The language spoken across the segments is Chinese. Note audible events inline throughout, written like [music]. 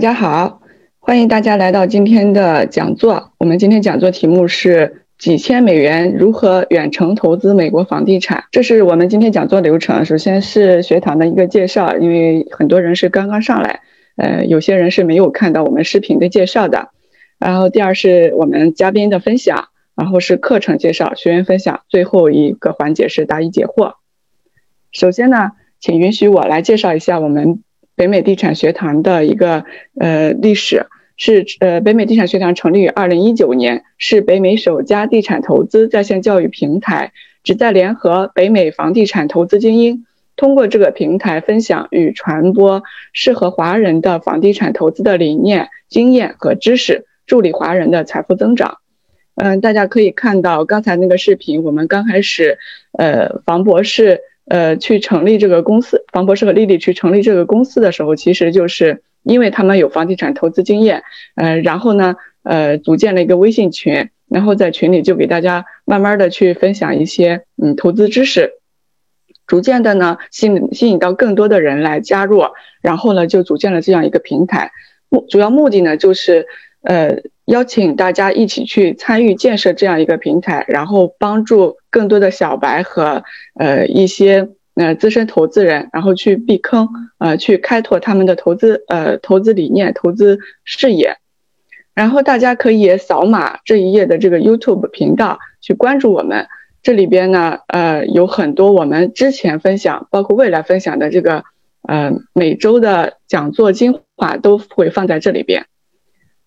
大家好，欢迎大家来到今天的讲座。我们今天讲座题目是几千美元如何远程投资美国房地产。这是我们今天讲座流程。首先是学堂的一个介绍，因为很多人是刚刚上来，呃，有些人是没有看到我们视频的介绍的。然后第二是我们嘉宾的分享，然后是课程介绍、学员分享，最后一个环节是答疑解惑。首先呢，请允许我来介绍一下我们。北美地产学堂的一个呃历史是呃北美地产学堂成立于二零一九年，是北美首家地产投资在线教育平台，旨在联合北美房地产投资精英，通过这个平台分享与传播适合华人的房地产投资的理念、经验和知识，助力华人的财富增长。嗯，大家可以看到刚才那个视频，我们刚开始呃房博士。呃，去成立这个公司，房博士和丽丽去成立这个公司的时候，其实就是因为他们有房地产投资经验，呃，然后呢，呃，组建了一个微信群，然后在群里就给大家慢慢的去分享一些嗯投资知识，逐渐的呢吸引吸引到更多的人来加入，然后呢就组建了这样一个平台，目主要目的呢就是呃。邀请大家一起去参与建设这样一个平台，然后帮助更多的小白和呃一些呃资深投资人，然后去避坑，呃去开拓他们的投资呃投资理念、投资视野。然后大家可以扫码这一页的这个 YouTube 频道去关注我们，这里边呢呃有很多我们之前分享，包括未来分享的这个呃每周的讲座精华都会放在这里边，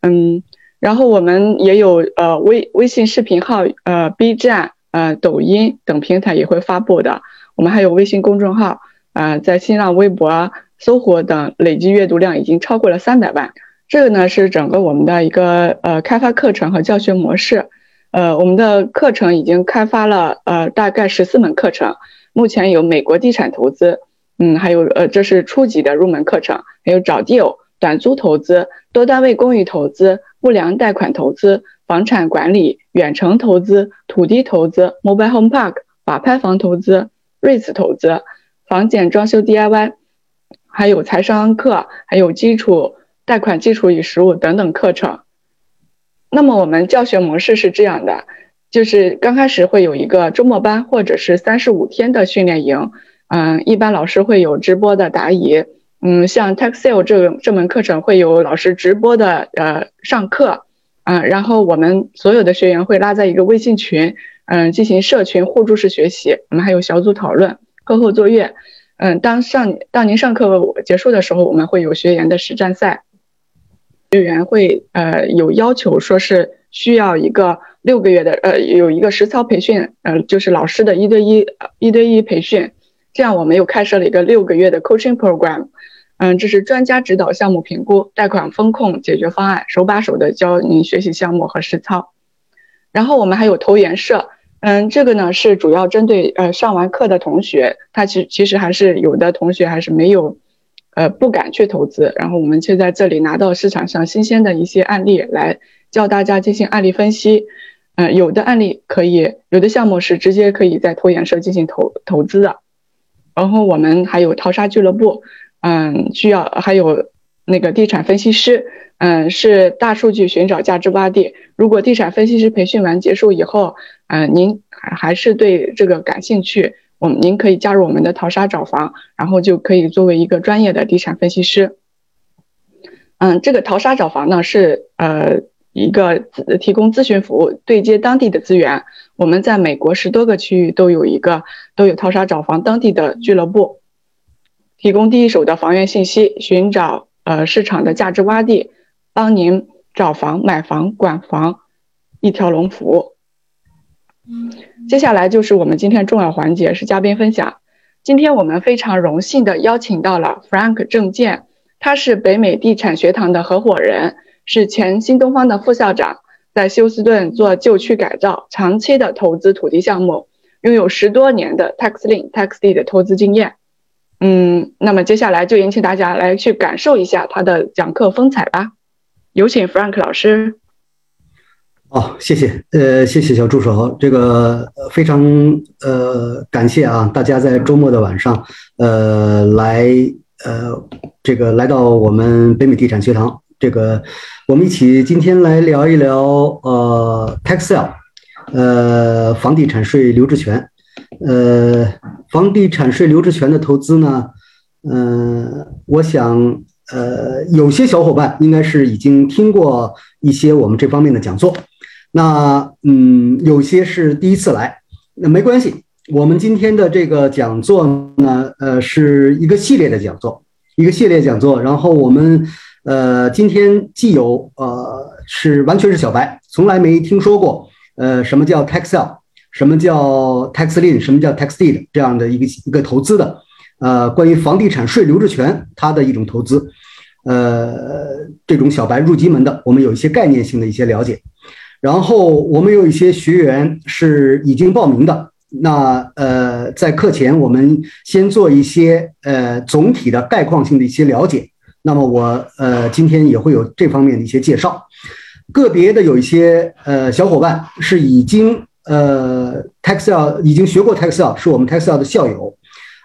嗯。然后我们也有呃微微信视频号，呃 B 站，呃抖音等平台也会发布的。我们还有微信公众号，呃在新浪微博、搜狐等累计阅读量已经超过了三百万。这个呢是整个我们的一个呃开发课程和教学模式。呃我们的课程已经开发了呃大概十四门课程，目前有美国地产投资，嗯还有呃这是初级的入门课程，还有找地友、短租投资、多单位公寓投资。不良贷款投资、房产管理、远程投资、土地投资、Mobile Home Park、法拍房投资、REITs 投资、房检装修 DIY，还有财商课，还有基础贷款基础与实务等等课程。那么我们教学模式是这样的，就是刚开始会有一个周末班，或者是三十五天的训练营。嗯，一般老师会有直播的答疑。嗯，像 Tax Sale 这个这门课程会有老师直播的呃上课，嗯，然后我们所有的学员会拉在一个微信群，嗯，进行社群互助式学习。我们还有小组讨论、课后作业。嗯，当上当您上课结束的时候，我们会有学员的实战赛。学员会呃有要求，说是需要一个六个月的呃有一个实操培训，呃就是老师的一对一一对一培训。这样我们又开设了一个六个月的 coaching program。嗯，这是专家指导项目评估、贷款风控解决方案，手把手的教您学习项目和实操。然后我们还有投研社，嗯，这个呢是主要针对呃上完课的同学，他其其实还是有的同学还是没有，呃不敢去投资。然后我们却在这里拿到市场上新鲜的一些案例来教大家进行案例分析。嗯，有的案例可以，有的项目是直接可以在投研社进行投投资的。然后我们还有淘沙俱乐部。嗯，需要还有那个地产分析师，嗯，是大数据寻找价值洼地。如果地产分析师培训完结束以后，嗯，您还还是对这个感兴趣，我们您可以加入我们的淘沙找房，然后就可以作为一个专业的地产分析师。嗯，这个淘沙找房呢是呃一个提供咨询服务，对接当地的资源。我们在美国十多个区域都有一个都有淘沙找房当地的俱乐部。提供第一手的房源信息，寻找呃市场的价值洼地，帮您找房、买房、管房，一条龙服务。接下来就是我们今天重要环节，是嘉宾分享。今天我们非常荣幸的邀请到了 Frank 郑健，他是北美地产学堂的合伙人，是前新东方的副校长，在休斯顿做旧区改造，长期的投资土地项目，拥有十多年的 Tax Lien、Tax D 的投资经验。嗯，那么接下来就引请大家来去感受一下他的讲课风采吧。有请 Frank 老师。哦，谢谢，呃，谢谢小助手，这个非常呃感谢啊，大家在周末的晚上，呃，来呃这个来到我们北美地产学堂，这个我们一起今天来聊一聊呃 tax sale，呃房地产税留置权，呃房地产税留置权的投资呢，嗯，我想呃有些小伙伴应该是已经听过一些我们这方面的讲座，那嗯有些是第一次来，那没关系。我们今天的这个讲座呢，呃，是一个系列的讲座，一个系列讲座。然后我们，呃，今天既有呃是完全是小白，从来没听说过，呃，什么叫 tax sale，什么叫 tax lien，什么叫 tax deed 这样的一个一个投资的，呃，关于房地产税留置权它的一种投资，呃，这种小白入籍门的，我们有一些概念性的一些了解。然后我们有一些学员是已经报名的。那呃，在课前我们先做一些呃总体的概况性的一些了解。那么我呃今天也会有这方面的一些介绍。个别的有一些呃小伙伴是已经呃 Taxel 已经学过 Taxel，是我们 Taxel 的校友。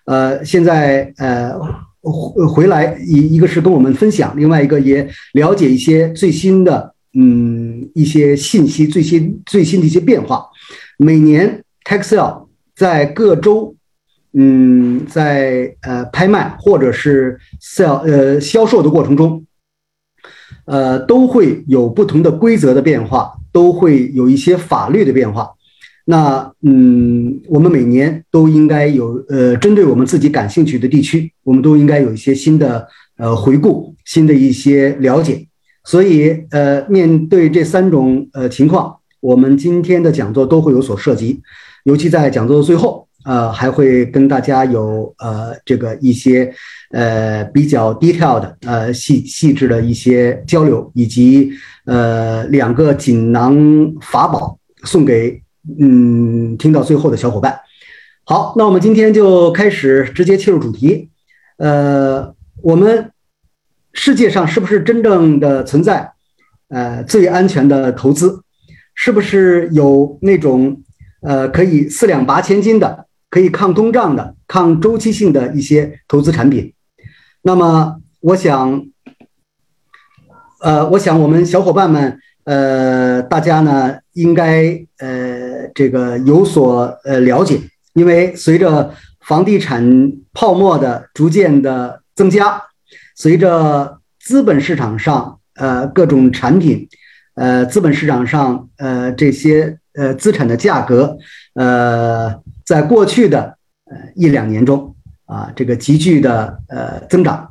呃，现在呃回回来一一个是跟我们分享，另外一个也了解一些最新的嗯一些信息，最新最新的一些变化。每年。Taxel 在各州，嗯，在呃拍卖或者是 sell 呃销售的过程中，呃都会有不同的规则的变化，都会有一些法律的变化。那嗯，我们每年都应该有呃针对我们自己感兴趣的地区，我们都应该有一些新的呃回顾，新的一些了解。所以呃，面对这三种呃情况，我们今天的讲座都会有所涉及。尤其在讲座的最后，呃，还会跟大家有呃这个一些呃比较 detailed 呃细细致的一些交流，以及呃两个锦囊法宝送给嗯听到最后的小伙伴。好，那我们今天就开始直接切入主题。呃，我们世界上是不是真正的存在呃最安全的投资？是不是有那种？呃，可以四两拔千斤的，可以抗通胀的、抗周期性的一些投资产品。那么，我想，呃，我想我们小伙伴们，呃，大家呢，应该呃，这个有所呃了解，因为随着房地产泡沫的逐渐的增加，随着资本市场上呃各种产品，呃，资本市场上呃这些。呃，资产的价格，呃，在过去的呃一两年中啊，这个急剧的呃增长。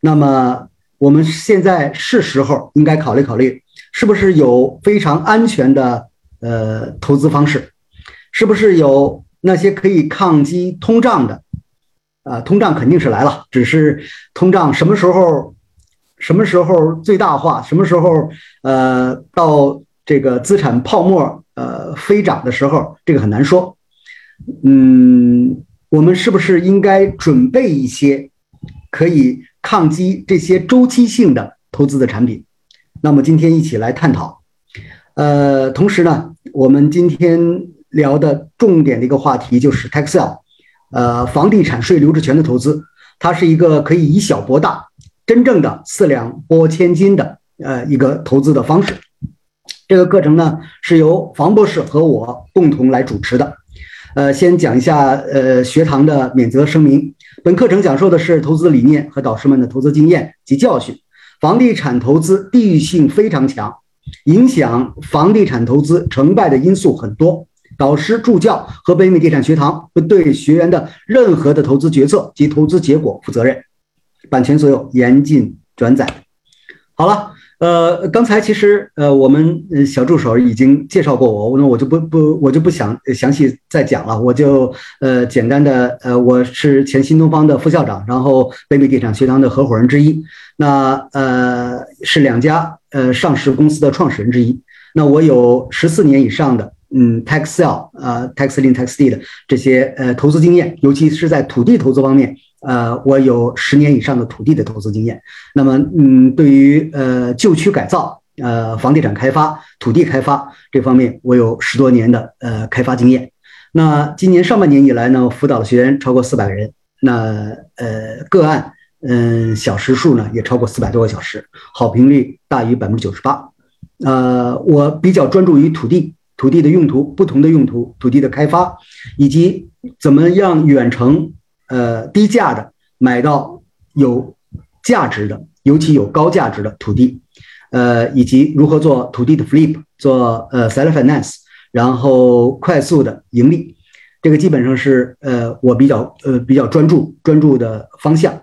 那么，我们现在是时候应该考虑考虑，是不是有非常安全的呃投资方式？是不是有那些可以抗击通胀的？啊，通胀肯定是来了，只是通胀什么时候、什么时候最大化？什么时候呃到这个资产泡沫？呃，飞涨的时候，这个很难说。嗯，我们是不是应该准备一些可以抗击这些周期性的投资的产品？那么今天一起来探讨。呃，同时呢，我们今天聊的重点的一个话题就是 tax sale，呃，房地产税留置权的投资，它是一个可以以小博大，真正的四两拨千斤的呃一个投资的方式。这个课程呢是由房博士和我共同来主持的。呃，先讲一下呃学堂的免责声明。本课程讲授的是投资理念和导师们的投资经验及教训。房地产投资地域性非常强，影响房地产投资成败的因素很多。导师助教和北美地产学堂会对学员的任何的投资决策及投资结果负责任。版权所有，严禁转载。好了。呃，刚才其实呃，我们小助手已经介绍过我，那我就不不，我就不想详细再讲了，我就呃简单的呃，我是前新东方的副校长，然后北美地产学堂的合伙人之一，那呃是两家呃上市公司的创始人之一，那我有十四年以上的嗯 tax sale 呃 tax lien tax deed 这些呃投资经验，尤其是在土地投资方面。呃，我有十年以上的土地的投资经验。那么，嗯，对于呃旧区改造、呃房地产开发、土地开发这方面，我有十多年的呃开发经验。那今年上半年以来呢，辅导的学员超过四百人。那呃个案嗯，小时数呢也超过四百多个小时，好评率大于百分之九十八。呃，我比较专注于土地、土地的用途、不同的用途、土地的开发，以及怎么样远程呃低价的买到有价值的，尤其有高价值的土地，呃，以及如何做土地的 flip，做呃 seller finance，然后快速的盈利，这个基本上是呃我比较呃比较专注专注的方向。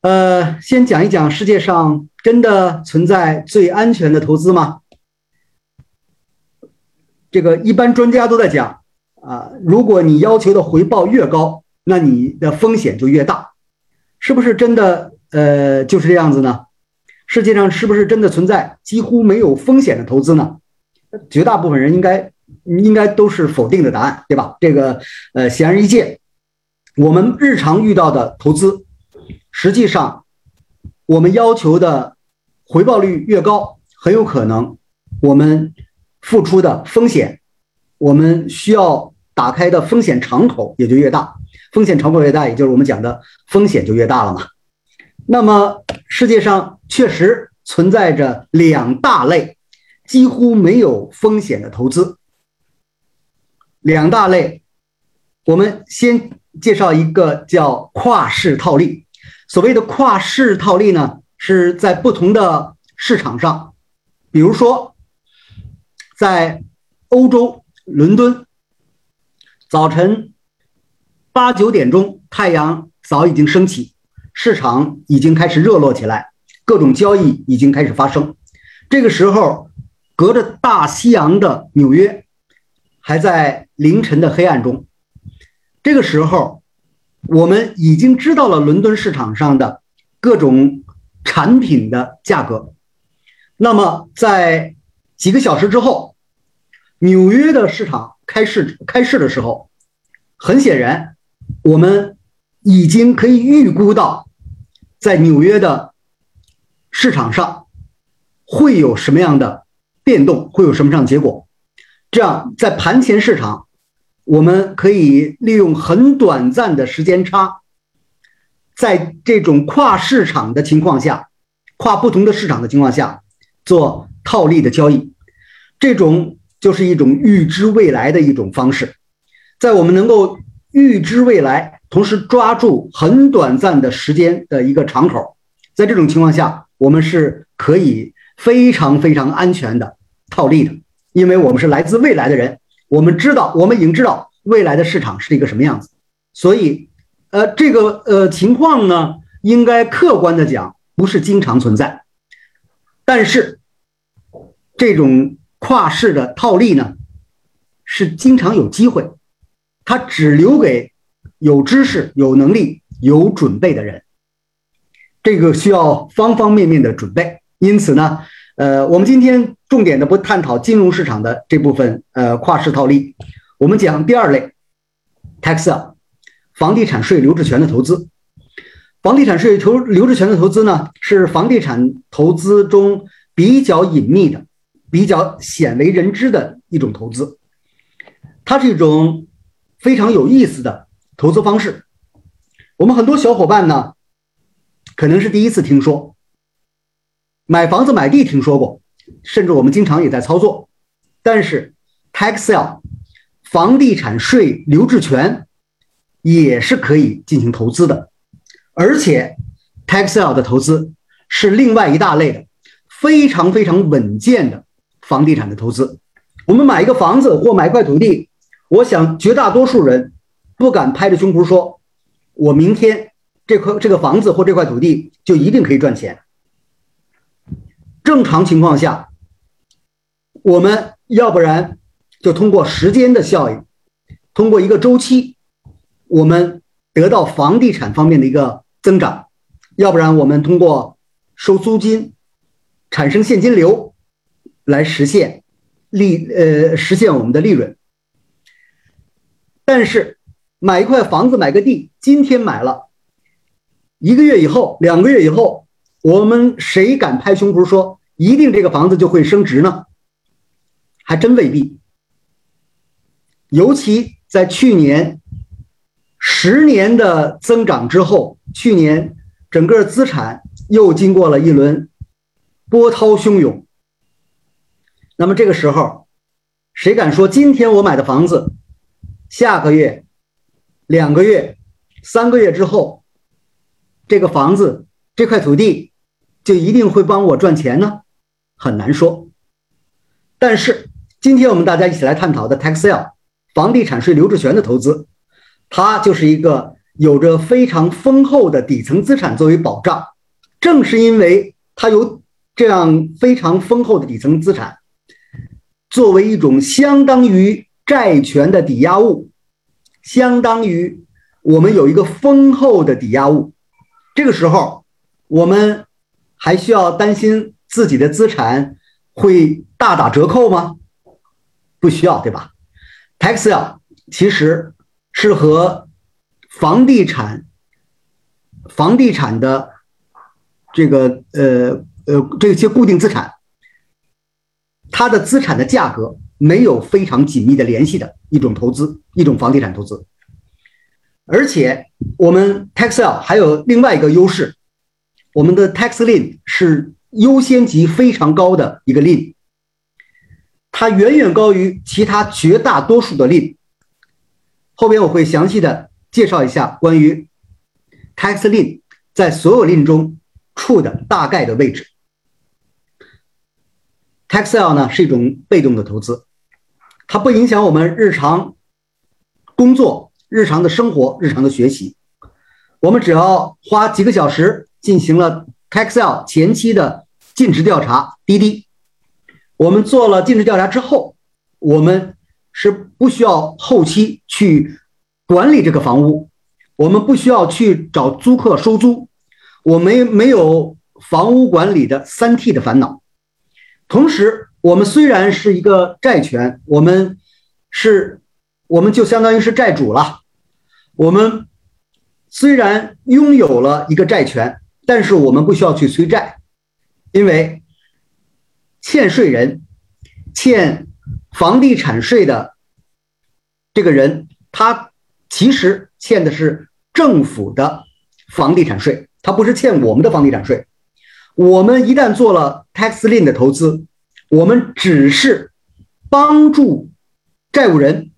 呃，先讲一讲世界上真的存在最安全的投资吗？这个一般专家都在讲啊，如果你要求的回报越高，那你的风险就越大，是不是真的？呃，就是这样子呢？世界上是不是真的存在几乎没有风险的投资呢？绝大部分人应该应该都是否定的答案，对吧？这个呃，显而易见，我们日常遇到的投资。实际上，我们要求的回报率越高，很有可能我们付出的风险，我们需要打开的风险敞口也就越大。风险敞口越大，也就是我们讲的风险就越大了嘛。那么，世界上确实存在着两大类几乎没有风险的投资。两大类，我们先介绍一个叫跨市套利。所谓的跨市套利呢，是在不同的市场上，比如说，在欧洲伦敦，早晨八九点钟，太阳早已经升起，市场已经开始热络起来，各种交易已经开始发生。这个时候，隔着大西洋的纽约，还在凌晨的黑暗中。这个时候。我们已经知道了伦敦市场上的各种产品的价格。那么，在几个小时之后，纽约的市场开市开市的时候，很显然，我们已经可以预估到，在纽约的市场上会有什么样的变动，会有什么样的结果。这样，在盘前市场。我们可以利用很短暂的时间差，在这种跨市场的情况下，跨不同的市场的情况下做套利的交易，这种就是一种预知未来的一种方式。在我们能够预知未来，同时抓住很短暂的时间的一个敞口，在这种情况下，我们是可以非常非常安全的套利的，因为我们是来自未来的人。我们知道，我们已经知道未来的市场是一个什么样子，所以，呃，这个呃情况呢，应该客观的讲，不是经常存在，但是，这种跨市的套利呢，是经常有机会，它只留给有知识、有能力、有准备的人，这个需要方方面面的准备，因此呢。呃，我们今天重点的不探讨金融市场的这部分，呃，跨市套利。我们讲第二类，tax，房地产税留置权的投资。房地产税投留置权的投资呢，是房地产投资中比较隐秘的、比较鲜为人知的一种投资。它是一种非常有意思的投资方式。我们很多小伙伴呢，可能是第一次听说。买房子买地听说过，甚至我们经常也在操作，但是 tax sale 房地产税留置权也是可以进行投资的，而且 tax sale 的投资是另外一大类的非常非常稳健的房地产的投资。我们买一个房子或买一块土地，我想绝大多数人不敢拍着胸脯说，我明天这块这个房子或这块土地就一定可以赚钱。正常情况下，我们要不然就通过时间的效应，通过一个周期，我们得到房地产方面的一个增长；要不然我们通过收租金产生现金流来实现利呃实现我们的利润。但是买一块房子买个地，今天买了，一个月以后、两个月以后。我们谁敢拍胸脯说一定这个房子就会升值呢？还真未必。尤其在去年十年的增长之后，去年整个资产又经过了一轮波涛汹涌。那么这个时候，谁敢说今天我买的房子，下个月、两个月、三个月之后，这个房子这块土地就一定会帮我赚钱呢？很难说。但是今天我们大家一起来探讨的 Taxel 房地产税刘志全的投资，它就是一个有着非常丰厚的底层资产作为保障。正是因为它有这样非常丰厚的底层资产。作为一种相当于债权的抵押物，相当于我们有一个丰厚的抵押物，这个时候我们还需要担心自己的资产会大打折扣吗？不需要，对吧？Taxel 其实是和房地产、房地产的这个呃呃这些固定资产。它的资产的价格没有非常紧密的联系的一种投资，一种房地产投资。而且我们 Taxel 还有另外一个优势，我们的 Tax Lien 是优先级非常高的一个 Lien，它远远高于其他绝大多数的 lin。后边我会详细的介绍一下关于 Tax Lien 在所有 lin 中处的大概的位置。Taxel 呢是一种被动的投资，它不影响我们日常工作、日常的生活、日常的学习。我们只要花几个小时进行了 Taxel 前期的尽职调查，滴滴。我们做了尽职调查之后，我们是不需要后期去管理这个房屋，我们不需要去找租客收租，我们没有房屋管理的三 T 的烦恼。同时，我们虽然是一个债权，我们是，我们就相当于是债主了。我们虽然拥有了一个债权，但是我们不需要去催债，因为欠税人、欠房地产税的这个人，他其实欠的是政府的房地产税，他不是欠我们的房地产税。我们一旦做了 tax lien 的投资，我们只是帮助债务人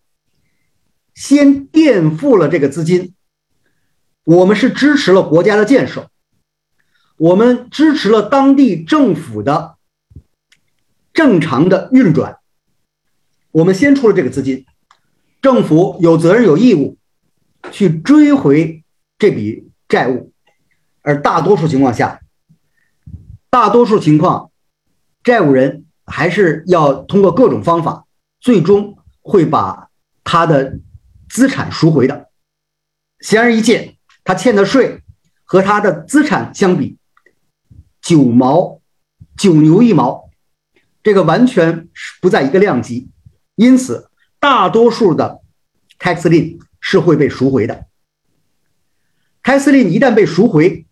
先垫付了这个资金，我们是支持了国家的建设，我们支持了当地政府的正常的运转，我们先出了这个资金，政府有责任有义务去追回这笔债务，而大多数情况下。大多数情况，债务人还是要通过各种方法，最终会把他的资产赎回的。显而易见，他欠的税和他的资产相比，九毛九牛一毛，这个完全是不在一个量级。因此，大多数的 tax lien 是会被赎回的。tax lien 一旦被赎回，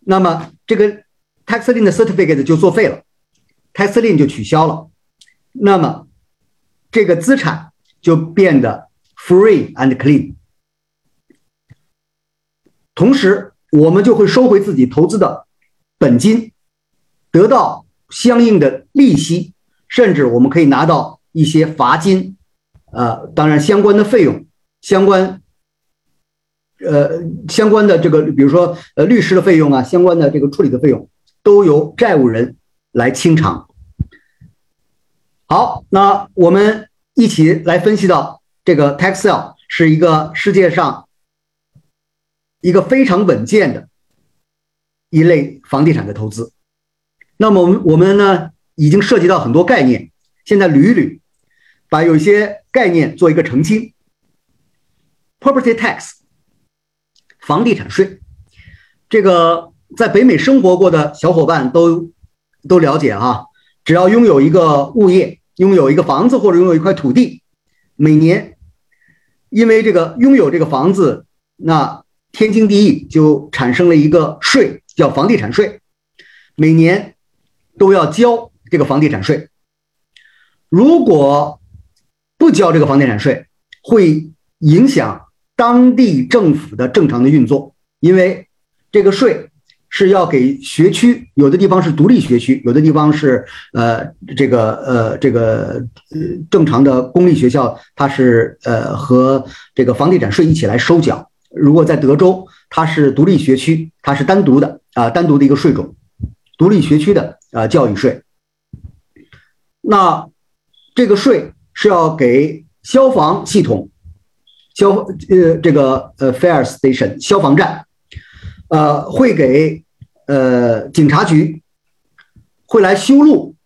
那么这个 tax lien 的 certificate 就作废了，tax lien 就取消了，那么这个资产就变得 free and clean。同时，我们就会收回自己投资的本金，得到相应的利息，甚至我们可以拿到一些罚金，呃，当然相关的费用，相关。呃，相关的这个，比如说呃，律师的费用啊，相关的这个处理的费用，都由债务人来清偿。好，那我们一起来分析到，这个 Taxel 是一个世界上一个非常稳健的一类房地产的投资。那么我们我们呢，已经涉及到很多概念，现在捋一捋，把有些概念做一个澄清。Property tax。房地产税，这个在北美生活过的小伙伴都都了解啊。只要拥有一个物业，拥有一个房子或者拥有一块土地，每年因为这个拥有这个房子，那天经地义就产生了一个税，叫房地产税，每年都要交这个房地产税。如果不交这个房地产税，会影响。当地政府的正常的运作，因为这个税。是要给学区，有的地方是独立学区，有的地方是呃这个呃这个呃正常的公立学校，它是呃和这个房地产税一起来收缴。如果在德州，它是独立学区，它是单独的啊单独的一个税种，独立学区的啊教育税。那这个税是要给消防系统、消呃这个呃 fire station 消防站。呃，会给呃警察局会来修路，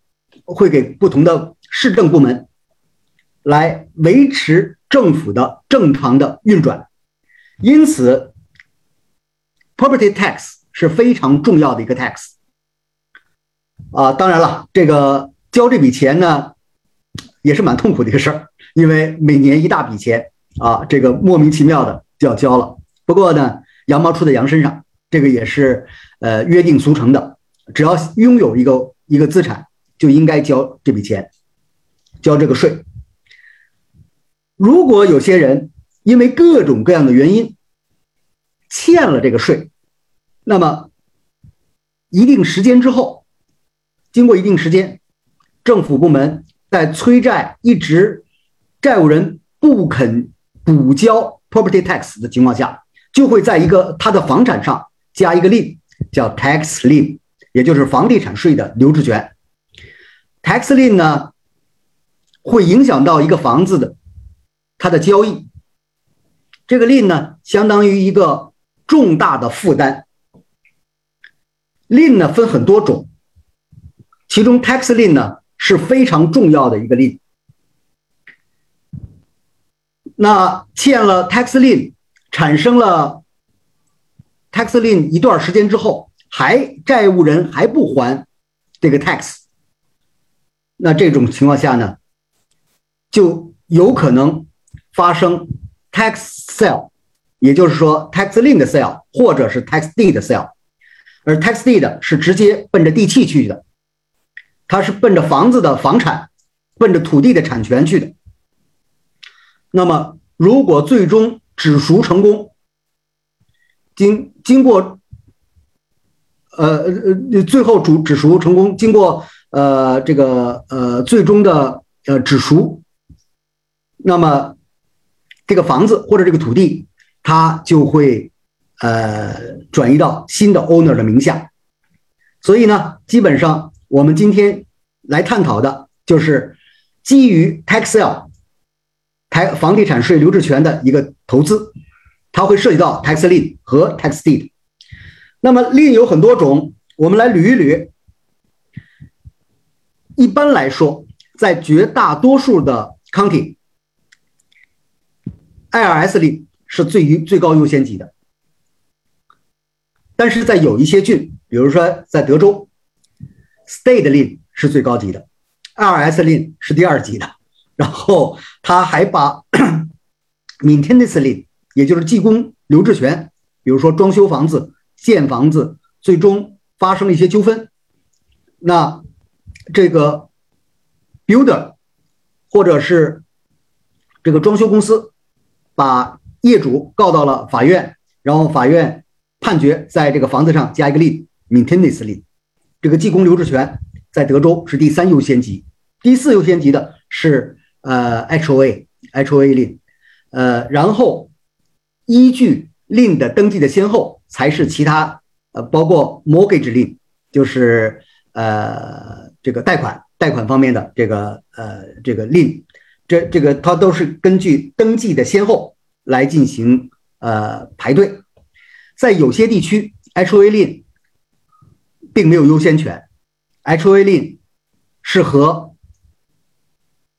会给不同的市政部门来维持政府的正常的运转，因此，property tax 是非常重要的一个 tax。啊，当然了，这个交这笔钱呢，也是蛮痛苦的一个事儿，因为每年一大笔钱啊，这个莫名其妙的就要交了。不过呢，羊毛出在羊身上。这个也是，呃，约定俗成的。只要拥有一个一个资产，就应该交这笔钱，交这个税。如果有些人因为各种各样的原因欠了这个税，那么一定时间之后，经过一定时间，政府部门在催债一直债务人不肯补交 property tax 的情况下，就会在一个他的房产上。加一个利叫 tax l i e 也就是房地产税的留置权。tax l i e 呢，会影响到一个房子的它的交易。这个 l i e 呢，相当于一个重大的负担。l i e 呢分很多种，其中 tax l i e 呢是非常重要的一个 l i e。那欠了 tax lien，产生了。tax lien 一段时间之后，还债务人还不还这个 tax，那这种情况下呢，就有可能发生 tax sale，也就是说 tax lien 的 sale 或者是 tax deed 的 sale，而 tax deed 是直接奔着地契去的，它是奔着房子的房产，奔着土地的产权去的。那么如果最终止赎成功，经经过，呃呃最后主止赎成功，经过呃这个呃最终的呃止赎，那么这个房子或者这个土地，它就会呃转移到新的 owner 的名下。所以呢，基本上我们今天来探讨的就是基于 tax sale 台房地产税留置权的一个投资。它会涉及到 tax lien 和 tax deed。那么 lien 有很多种，我们来捋一捋。一般来说，在绝大多数的 county，IRS 令是最最高优先级的。但是在有一些郡，比如说在德州，state lin 是最高级的，IRS 令是第二级的。然后他还把 [clears throat] maintenance 也就是技工留置权，比如说装修房子、建房子，最终发生了一些纠纷，那这个 builder 或者是这个装修公司把业主告到了法院，然后法院判决在这个房子上加一个 lien，maintenance lien。这个技工留置权在德州是第三优先级，第四优先级的是呃 HOA，HOA 令呃，然后。依据令的登记的先后，才是其他呃，包括 mortgage 令就是呃这个贷款贷款方面的这个呃这个令这这个它都是根据登记的先后来进行呃排队。在有些地区，HOA 令并没有优先权，HOA 令是和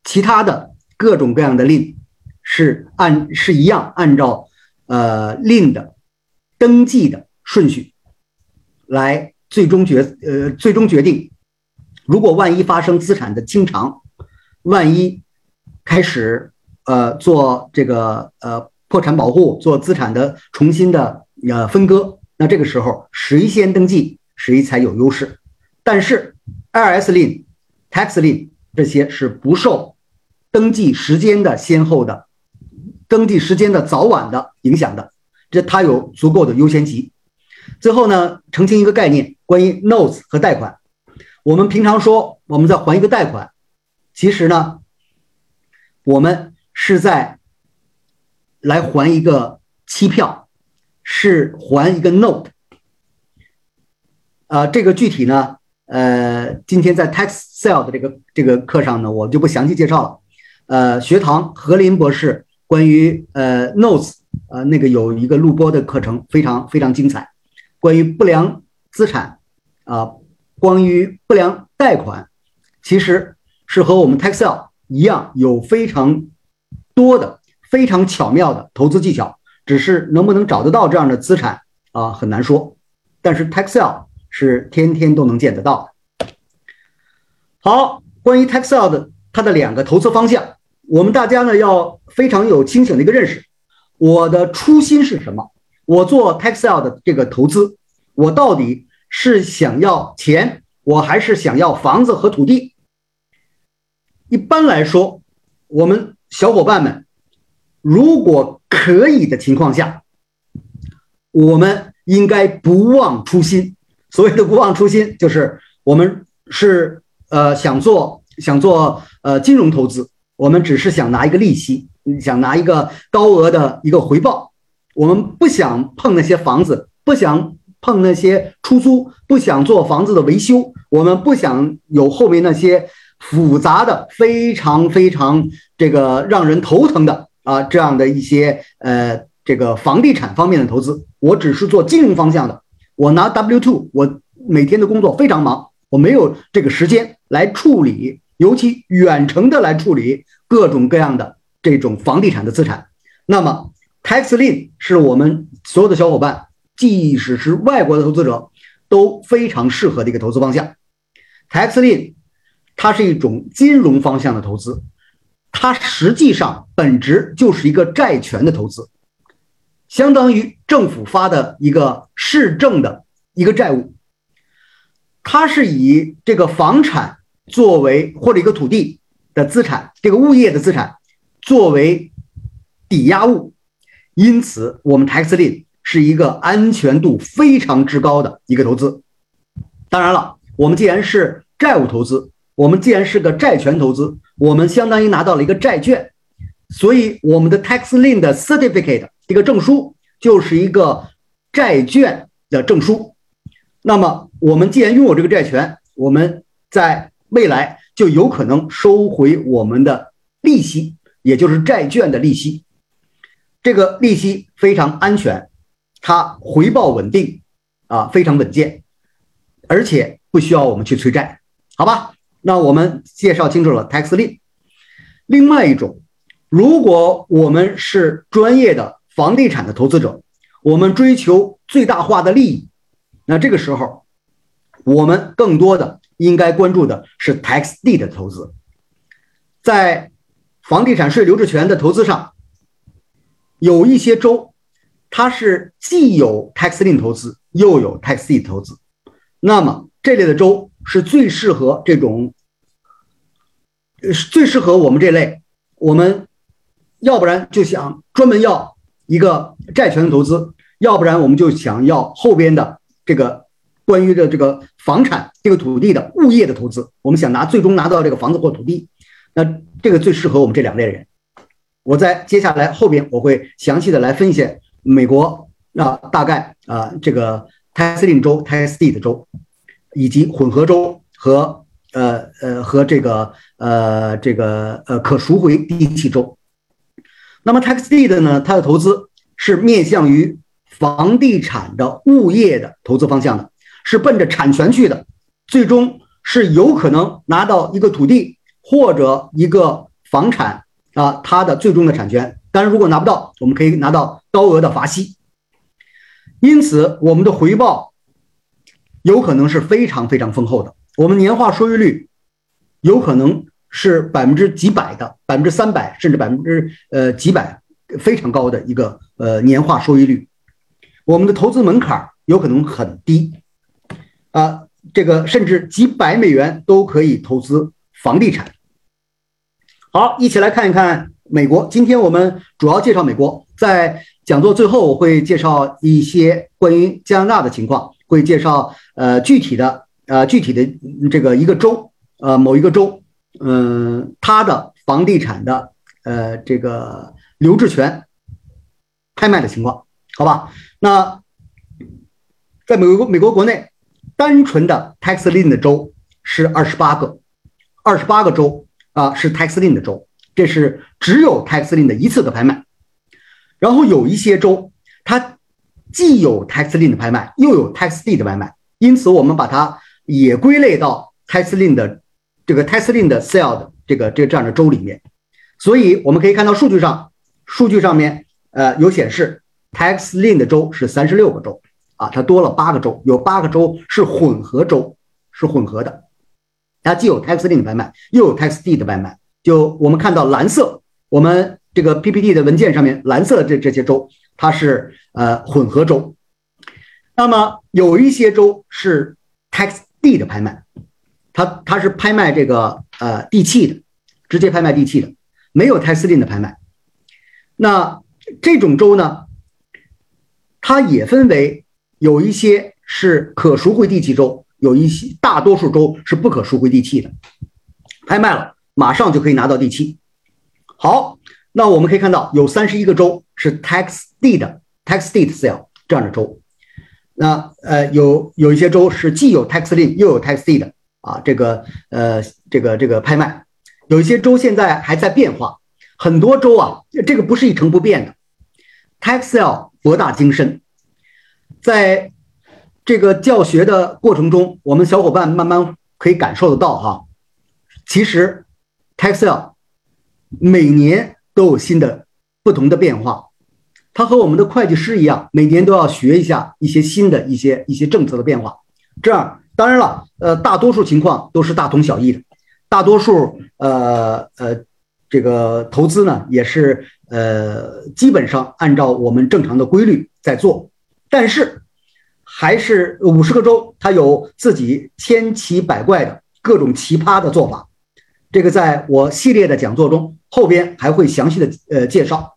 其他的各种各样的 lien 是按是一样按照。呃，令的登记的顺序，来最终决呃最终决定，如果万一发生资产的清偿，万一开始呃做这个呃破产保护，做资产的重新的呃分割，那这个时候谁先登记谁才有优势。但是 IRS 令、Tax 令这些是不受登记时间的先后的登记时间的早晚的影响的，这它有足够的优先级。最后呢，澄清一个概念，关于 notes 和贷款。我们平常说我们在还一个贷款，其实呢，我们是在来还一个期票，是还一个 note。啊，这个具体呢，呃，今天在 tax sale 的这个这个课上呢，我就不详细介绍了。呃，学堂何林博士关于呃 notes 呃那个有一个录播的课程，非常非常精彩。关于不良资产啊，关于不良贷款，其实是和我们 taxel 一样，有非常多的非常巧妙的投资技巧，只是能不能找得到这样的资产啊，很难说。但是 taxel 是天天都能见得到的。好，关于 tax sale 的它的两个投资方向，我们大家呢要非常有清醒的一个认识。我的初心是什么？我做 tax sale 的这个投资，我到底是想要钱，我还是想要房子和土地？一般来说，我们小伙伴们如果可以的情况下，我们应该不忘初心。所谓的不忘初心，就是我们是呃想做想做呃金融投资，我们只是想拿一个利息，想拿一个高额的一个回报，我们不想碰那些房子，不想碰那些出租，不想做房子的维修，我们不想有后面那些复杂的、非常非常这个让人头疼的啊这样的一些呃这个房地产方面的投资，我只是做金融方向的。我拿 W two，我每天的工作非常忙，我没有这个时间来处理，尤其远程的来处理各种各样的这种房地产的资产。那么，tax lien 是我们所有的小伙伴，即使是外国的投资者，都非常适合的一个投资方向。tax lien 它是一种金融方向的投资，它实际上本质就是一个债权的投资。相当于政府发的一个市政的一个债务，它是以这个房产作为或者一个土地的资产，这个物业的资产作为抵押物，因此我们 tax lien 是一个安全度非常之高的一个投资。当然了，我们既然是债务投资，我们既然是个债权投资，我们相当于拿到了一个债券，所以我们的 tax lien 的 certificate。这个证书就是一个债券的证书，那么我们既然拥有这个债权，我们在未来就有可能收回我们的利息，也就是债券的利息。这个利息非常安全，它回报稳定，啊，非常稳健，而且不需要我们去催债，好吧？那我们介绍清楚了 taxi。另外一种，如果我们是专业的。房地产的投资者，我们追求最大化的利益，那这个时候，我们更多的应该关注的是 tax D 的投资。在房地产税留置权的投资上，有一些州，它是既有 taxi 投资，又有 tax d 投资。那么这类的州是最适合这种，最适合我们这类，我们要不然就想专门要。一个债权的投资，要不然我们就想要后边的这个关于的这个房产、这个土地的物业的投资，我们想拿最终拿到这个房子或土地，那这个最适合我们这两类人。我在接下来后边我会详细的来分析美国啊，大概啊这个 tax lien 州、tax deed 州，以及混合州和呃呃和这个呃这个呃可赎回地契州。那么 tax deed 呢？它的投资是面向于房地产的物业的投资方向的，是奔着产权去的，最终是有可能拿到一个土地或者一个房产啊，它的最终的产权。但是，如果拿不到，我们可以拿到高额的罚息。因此，我们的回报有可能是非常非常丰厚的，我们年化收益率有可能。是百分之几百的，百分之三百，甚至百分之呃几百，非常高的一个呃年化收益率。我们的投资门槛有可能很低，啊，这个甚至几百美元都可以投资房地产。好，一起来看一看美国。今天我们主要介绍美国，在讲座最后我会介绍一些关于加拿大的情况，会介绍呃具体的呃具体的这个一个州呃某一个州嗯它的房地产的呃这个留置权拍卖的情况，好吧？那在美国美国国内，单纯的 tax lien 的州是二十八个，二十八个州啊是 tax lien 的州，这是只有 tax lien 的一次的拍卖。然后有一些州，它既有 tax lien 的拍卖，又有 tax deed 的拍卖，因此我们把它也归类到 tax lien 的这个 tax lien 的 sell 的这个这这样的州里面。所以我们可以看到数据上，数据上面呃有显示，tax lien 的州是三十六个州啊，它多了八个州，有八个州是混合州，是混合的，它既有 tax lien 的拍卖，又有 tax deed 的拍卖。就我们看到蓝色，我们。这个 PPT 的文件上面蓝色的这这些州，它是呃混合州。那么有一些州是 tax deed 的拍卖，它它是拍卖这个呃地契的，直接拍卖地契的，没有 tax lien 的拍卖。那这种州呢，它也分为有一些是可赎回地契州，有一些大多数州是不可赎回地契的，拍卖了马上就可以拿到地契。好。那我们可以看到，有三十一个州是 tax deed tax deed sale 这样的州。那呃，有有一些州是既有 tax lien 又有 tax deed 啊，这个呃，这个这个拍卖。有一些州现在还在变化，很多州啊，这个不是一成不变的。tax sale 博大精深，在这个教学的过程中，我们小伙伴慢慢可以感受得到哈。其实 tax sale 每年。都有新的、不同的变化，它和我们的会计师一样，每年都要学一下一些新的一些一些政策的变化。这样，当然了，呃，大多数情况都是大同小异的，大多数呃呃，这个投资呢也是呃基本上按照我们正常的规律在做，但是还是五十个州，它有自己千奇百怪的各种奇葩的做法。这个在我系列的讲座中，后边还会详细的呃介绍，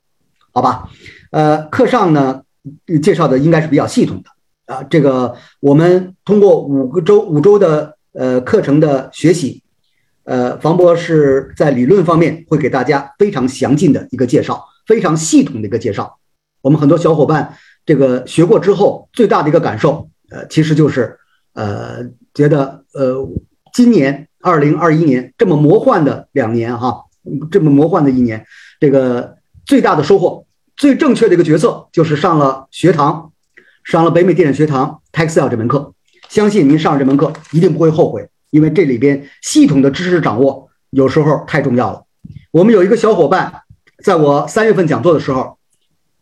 好吧？呃，课上呢介绍的应该是比较系统的啊。这个我们通过五个周五周的呃课程的学习，呃，房博士在理论方面会给大家非常详尽的一个介绍，非常系统的一个介绍。我们很多小伙伴这个学过之后，最大的一个感受，呃，其实就是呃觉得呃今年。二零二一年这么魔幻的两年哈，这么魔幻的一年，这个最大的收获、最正确的一个决策就是上了学堂，上了北美电影学堂 Texel 这门课。相信您上了这门课一定不会后悔，因为这里边系统的知识掌握有时候太重要了。我们有一个小伙伴，在我三月份讲座的时候，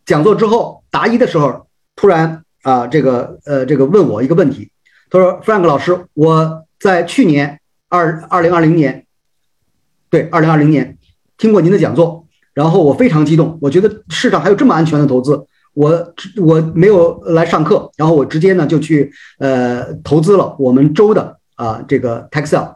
讲座之后答疑的时候，突然啊，这个呃，这个问我一个问题，他说：“Frank 老师，我在去年。”二二零二零年，对，二零二零年听过您的讲座，然后我非常激动，我觉得市场还有这么安全的投资，我我没有来上课，然后我直接呢就去呃投资了我们州的啊这个 Texel，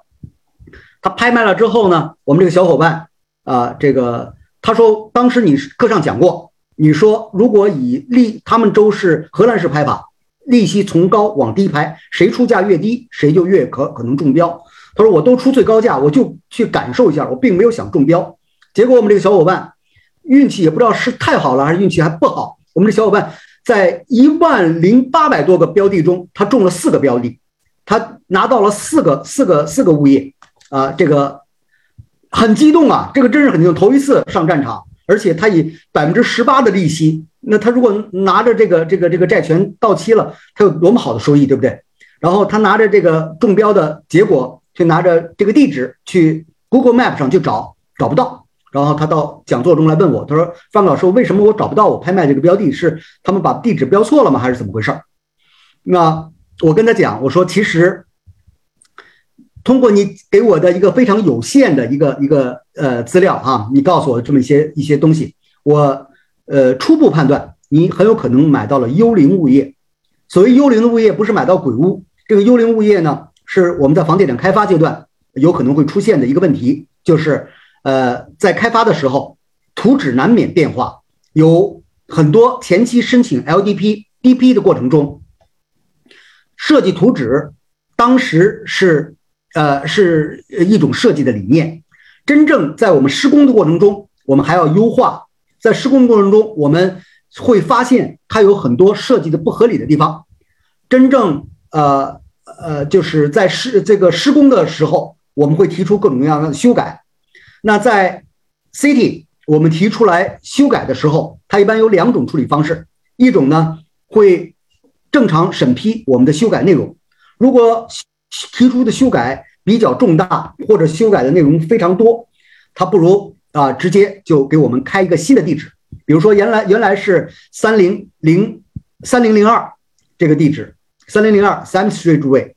他拍卖了之后呢，我们这个小伙伴啊这个他说当时你课上讲过，你说如果以利他们州是荷兰式拍法，利息从高往低拍，谁出价越低，谁就越可可能中标。他说：“我都出最高价，我就去感受一下，我并没有想中标。结果我们这个小伙伴运气也不知道是太好了还是运气还不好。我们这小伙伴在一万零八百多个标的中，他中了四个标的，他拿到了四个四个四个物业啊，这个很激动啊！这个真是很激动，头一次上战场，而且他以百分之十八的利息，那他如果拿着这个这个这个债权到期了，他有多么好的收益，对不对？然后他拿着这个中标的结果。”就拿着这个地址去 Google Map 上去找，找不到。然后他到讲座中来问我，他说：“范老师，为什么我找不到我拍卖这个标的？是他们把地址标错了吗？还是怎么回事？”那我跟他讲，我说：“其实通过你给我的一个非常有限的一个一个呃资料啊，你告诉我这么一些一些东西，我呃初步判断你很有可能买到了幽灵物业。所谓幽灵的物业，不是买到鬼屋，这个幽灵物业呢？”是我们在房地产开发阶段有可能会出现的一个问题，就是呃，在开发的时候，图纸难免变化，有很多前期申请 LDP、DP 的过程中，设计图纸当时是呃是一种设计的理念，真正在我们施工的过程中，我们还要优化，在施工过程中，我们会发现它有很多设计的不合理的地方，真正呃呃就是在施这个施工的时候，我们会提出各种各样的修改，那在 City。我们提出来修改的时候，它一般有两种处理方式。一种呢，会正常审批我们的修改内容。如果提出的修改比较重大，或者修改的内容非常多，他不如啊直接就给我们开一个新的地址。比如说，原来原来是三零零三零零二这个地址，三零零二 Sam Street Way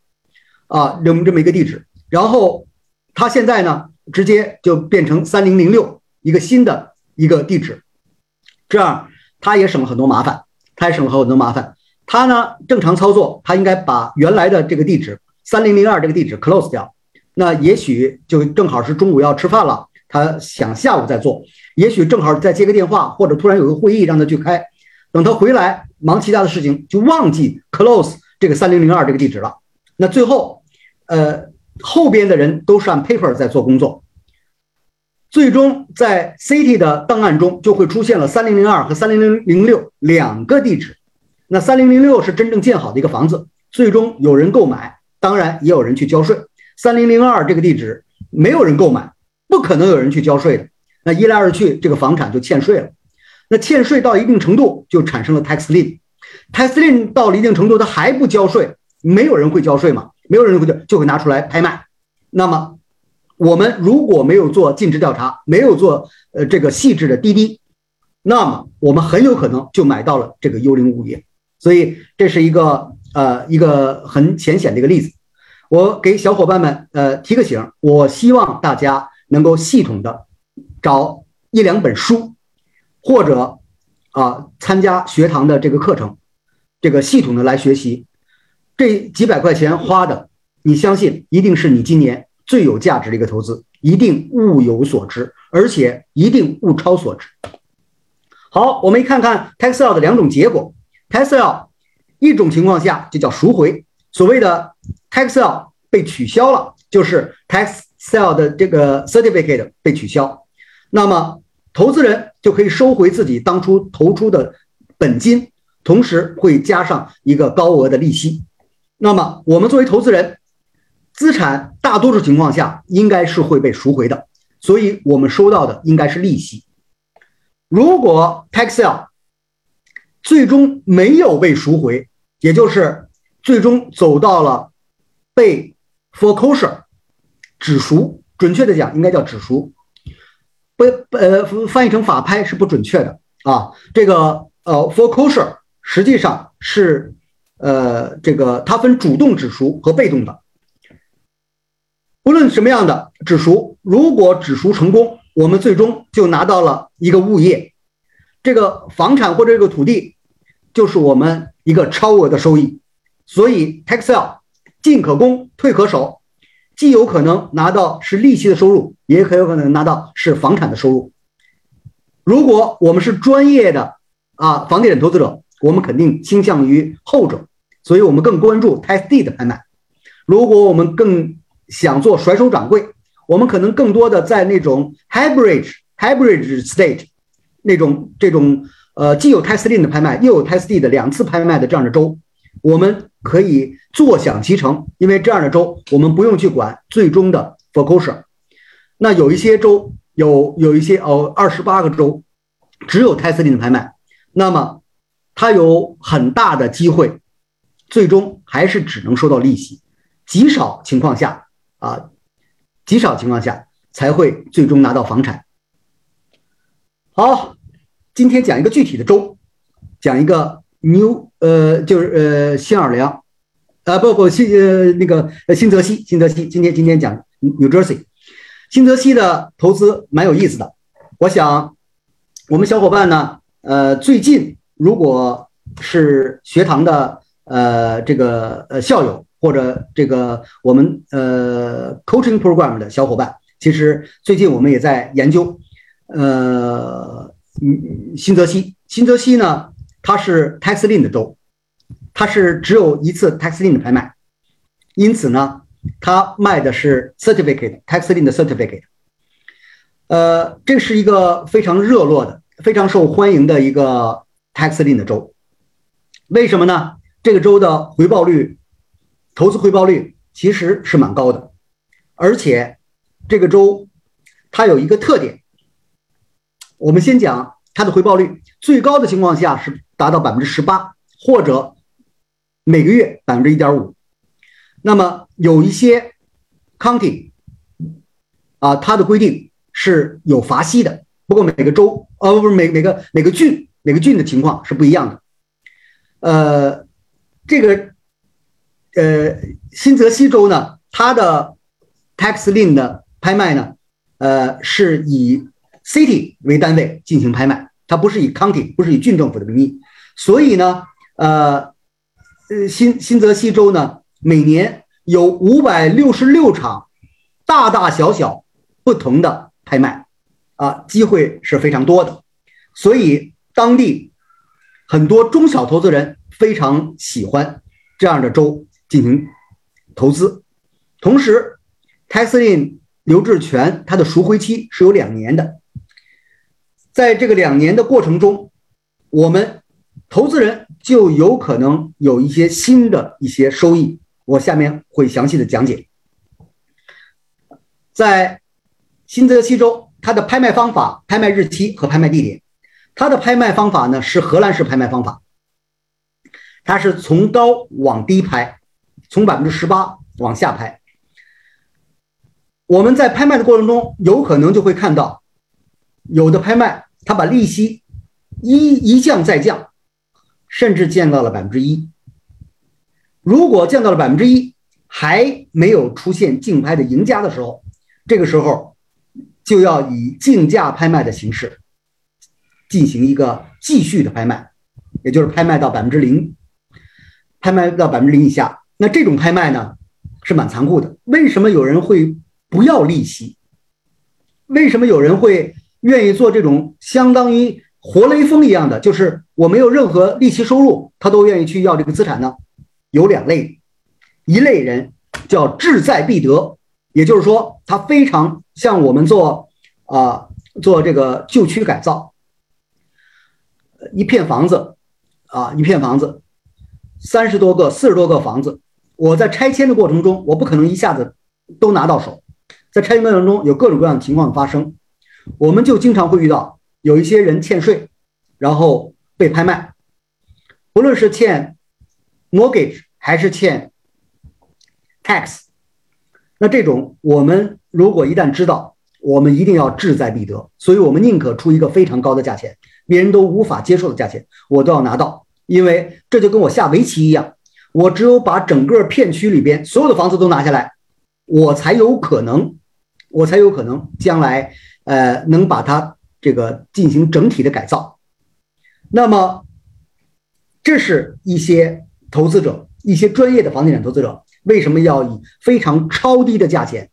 啊，这么这么一个地址。然后他现在呢，直接就变成三零零六。一个新的一个地址，这样他也省了很多麻烦，他也省了很多麻烦。他呢正常操作，他应该把原来的这个地址三零零二这个地址 close 掉。那也许就正好是中午要吃饭了，他想下午再做，也许正好再接个电话，或者突然有个会议让他去开。等他回来忙其他的事情，就忘记 close 这个三零零二这个地址了。那最后，呃，后边的人都是按 paper 在做工作。最终在 City 的档案中就会出现了三零零二和三零零零六两个地址。那三零零六是真正建好的一个房子，最终有人购买，当然也有人去交税。三零零二这个地址没有人购买，不可能有人去交税的。那一来二去，这个房产就欠税了。那欠税到一定程度，就产生了 tax lien。tax lien 到了一定程度，他还不交税，没有人会交税嘛？没有人会交，就会拿出来拍卖。那么。我们如果没有做尽职调查，没有做呃这个细致的滴滴，那么我们很有可能就买到了这个幽灵物业。所以这是一个呃一个很浅显的一个例子。我给小伙伴们呃提个醒，我希望大家能够系统的找一两本书，或者啊参加学堂的这个课程，这个系统的来学习。这几百块钱花的，你相信一定是你今年。最有价值的一个投资，一定物有所值，而且一定物超所值。好，我们看看 tax sale 的两种结果。tax sale 一种情况下就叫赎回，所谓的 tax sale 被取消了，就是 tax sale 的这个 certificate 被取消，那么投资人就可以收回自己当初投出的本金，同时会加上一个高额的利息。那么我们作为投资人。资产大多数情况下应该是会被赎回的，所以我们收到的应该是利息。如果 tax sale 最终没有被赎回，也就是最终走到了被 foreclosure 指赎，准确的讲应该叫指赎，不呃翻译成法拍是不准确的啊。这个呃 foreclosure 实际上是呃这个它分主动指赎和被动的。无论什么样的指赎，如果指赎成功，我们最终就拿到了一个物业，这个房产或者这个土地，就是我们一个超额的收益。所以，tax sale 进可攻，退可守，既有可能拿到是利息的收入，也很有可能拿到是房产的收入。如果我们是专业的啊房地产投资者，我们肯定倾向于后者，所以我们更关注 tax deed 的拍卖。如果我们更想做甩手掌柜，我们可能更多的在那种 hybrid hybrid state 那种这种呃既有 Tesla 的拍卖又有 t e s t 的两次拍卖的这样的州，我们可以坐享其成，因为这样的州我们不用去管最终的 foreclosure。那有一些州有有一些哦二十八个州只有 t e s t i n 的拍卖，那么它有很大的机会，最终还是只能收到利息，极少情况下。啊，极少情况下才会最终拿到房产。好，今天讲一个具体的州，讲一个 New 呃，就是呃新奥尔良，啊不不新呃那个新泽西，新泽西。今天今天讲 New Jersey，新泽西的投资蛮有意思的。我想我们小伙伴呢，呃，最近如果是学堂的呃这个呃校友。或者这个我们呃 coaching program 的小伙伴，其实最近我们也在研究，呃，嗯，新泽西，新泽西呢，它是 tax lien 的州，它是只有一次 tax lien 的拍卖，因此呢，它卖的是 certificate tax lien 的 certificate。呃，这是一个非常热络的、非常受欢迎的一个 tax lien 的州。为什么呢？这个州的回报率，投资回报率其实是蛮高的，而且这个州它有一个特点。我们先讲它的回报率，最高的情况下是达到百分之十八，或者每个月百分之一点五。那么有一些 county 啊，它的规定是有罚息的。不过每个州，呃，不是每每个每个郡每个郡的情况是不一样的。呃，这个呃新泽西州呢，它的 tax lien 的拍卖呢，呃，是以 city 为单位进行拍卖，它不是以 county，不是以郡政府的名义。所以呢，呃，呃新新泽西州呢，每年有五百六十六场大大小小不同的拍卖，啊，机会是非常多的。所以当地很多中小投资人非常喜欢这样的州进行投资。同时，tax lien 留置权它的赎回期是有两年的。在这个两年的过程中，我们投资人就有可能有一些新的一些收益。我下面会详细的讲解。在新泽西州，它的拍卖方法、拍卖日期和拍卖地点，它的拍卖方法呢是荷兰式拍卖方法，它是从高往低拍，从百分之十八往下拍。我们在拍卖的过程中，有可能就会看到。有的拍卖，他把利息一一降再降，甚至降到了百分之一。如果降到了百分之一，还没有出现竞拍的赢家的时候，这个时候就要以竞价拍卖的形式进行一个继续的拍卖，也就是拍卖到百分之零，拍卖到百分之零以下。那这种拍卖呢，是蛮残酷的。为什么有人会不要利息？为什么有人会？愿意做这种相当于活雷锋一样的，就是我没有任何利息收入，他都愿意去要这个资产呢。有两类，一类人叫志在必得，也就是说他非常像我们做啊做这个旧区改造，一片房子啊一片房子，三十多个四十多个房子，我在拆迁的过程中，我不可能一下子都拿到手，在拆迁过程中有各种各样的情况发生。我们就经常会遇到有一些人欠税，然后被拍卖，不论是欠 mortgage 还是欠 tax，那这种我们如果一旦知道，我们一定要志在必得，所以我们宁可出一个非常高的价钱，别人都无法接受的价钱，我都要拿到，因为这就跟我下围棋一样，我只有把整个片区里边所有的房子都拿下来，我才有可能，我才有可能将来。呃，能把它这个进行整体的改造，那么这是一些投资者，一些专业的房地产投资者为什么要以非常超低的价钱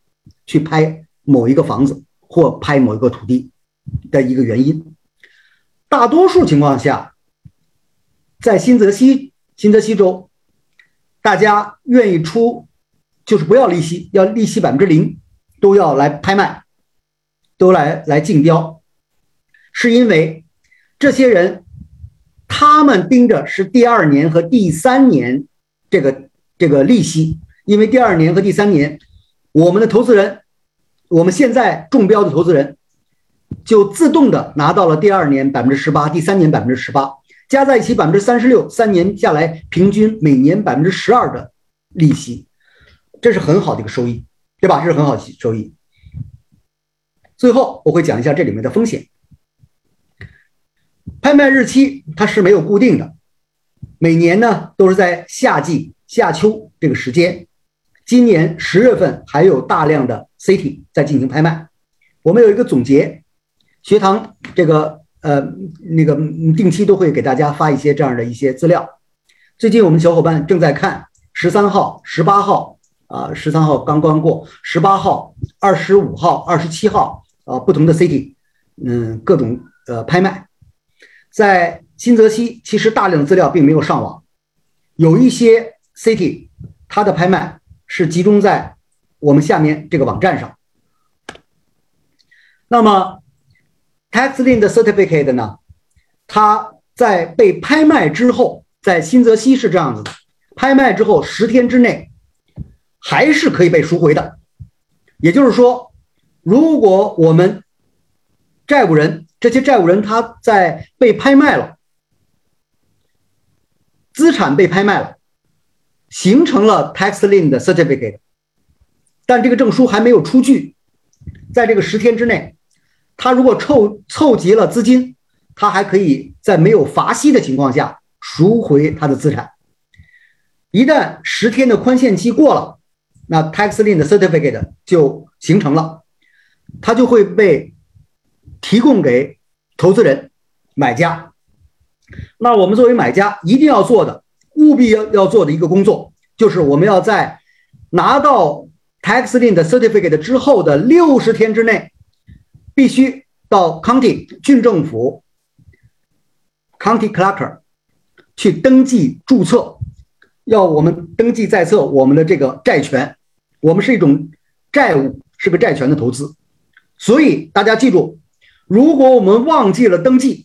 去拍某一个房子或拍某一个土地的一个原因。大多数情况下，在新泽西新泽西州，大家愿意出就是不要利息，要利息百分之零，都要来拍卖。都来来竞标，是因为这些人他们盯着是第二年和第三年这个这个利息，因为第二年和第三年，我们的投资人，我们现在中标的投资人就自动的拿到了第二年百分之十八，第三年百分之十八，加在一起百分之三十六，三年下来平均每年百分之十二的利息，这是很好的一个收益，对吧？这是很好的收益。最后我会讲一下这里面的风险。拍卖日期它是没有固定的，每年呢都是在夏季、夏秋这个时间。今年十月份还有大量的 City 在进行拍卖。我们有一个总结，学堂这个呃那个定期都会给大家发一些这样的一些资料。最近我们小伙伴正在看十三号、十八号啊，十三号刚刚过，十八号、二十五号、二十七号。啊，不同的 city，嗯各种呃拍卖。在新泽西，其实大量的资料并没有上网，有一些 city 它的拍卖是集中在我们下面这个网站上。那么 tax lien 的 certificate 呢？它在被拍卖之后，在新泽西是这样子的：拍卖之后十天之内还是可以被赎回的。也就是说，如果我们债务人这些债务人他在被拍卖了，资产被拍卖了，形成了 tax lien 的 certificate，但这个证书还没有出具，在这个十天之内。他如果凑凑集了资金，他还可以在没有罚息的情况下赎回他的资产。一旦十天的宽限期过了，那 tax lien 的 certificate 就形成了，它就会被提供给投资人、买家。那我们作为买家一定要做的、务必要要做的一个工作，就是我们要在拿到 tax lien 的 certificate 之后的六十天之内。必须到 county 郡政府 county clerk 去登记注册，要我们登记在册我们的这个债权，我们是一种债务，是个债权的投资。所以大家记住，如果我们忘记了登记，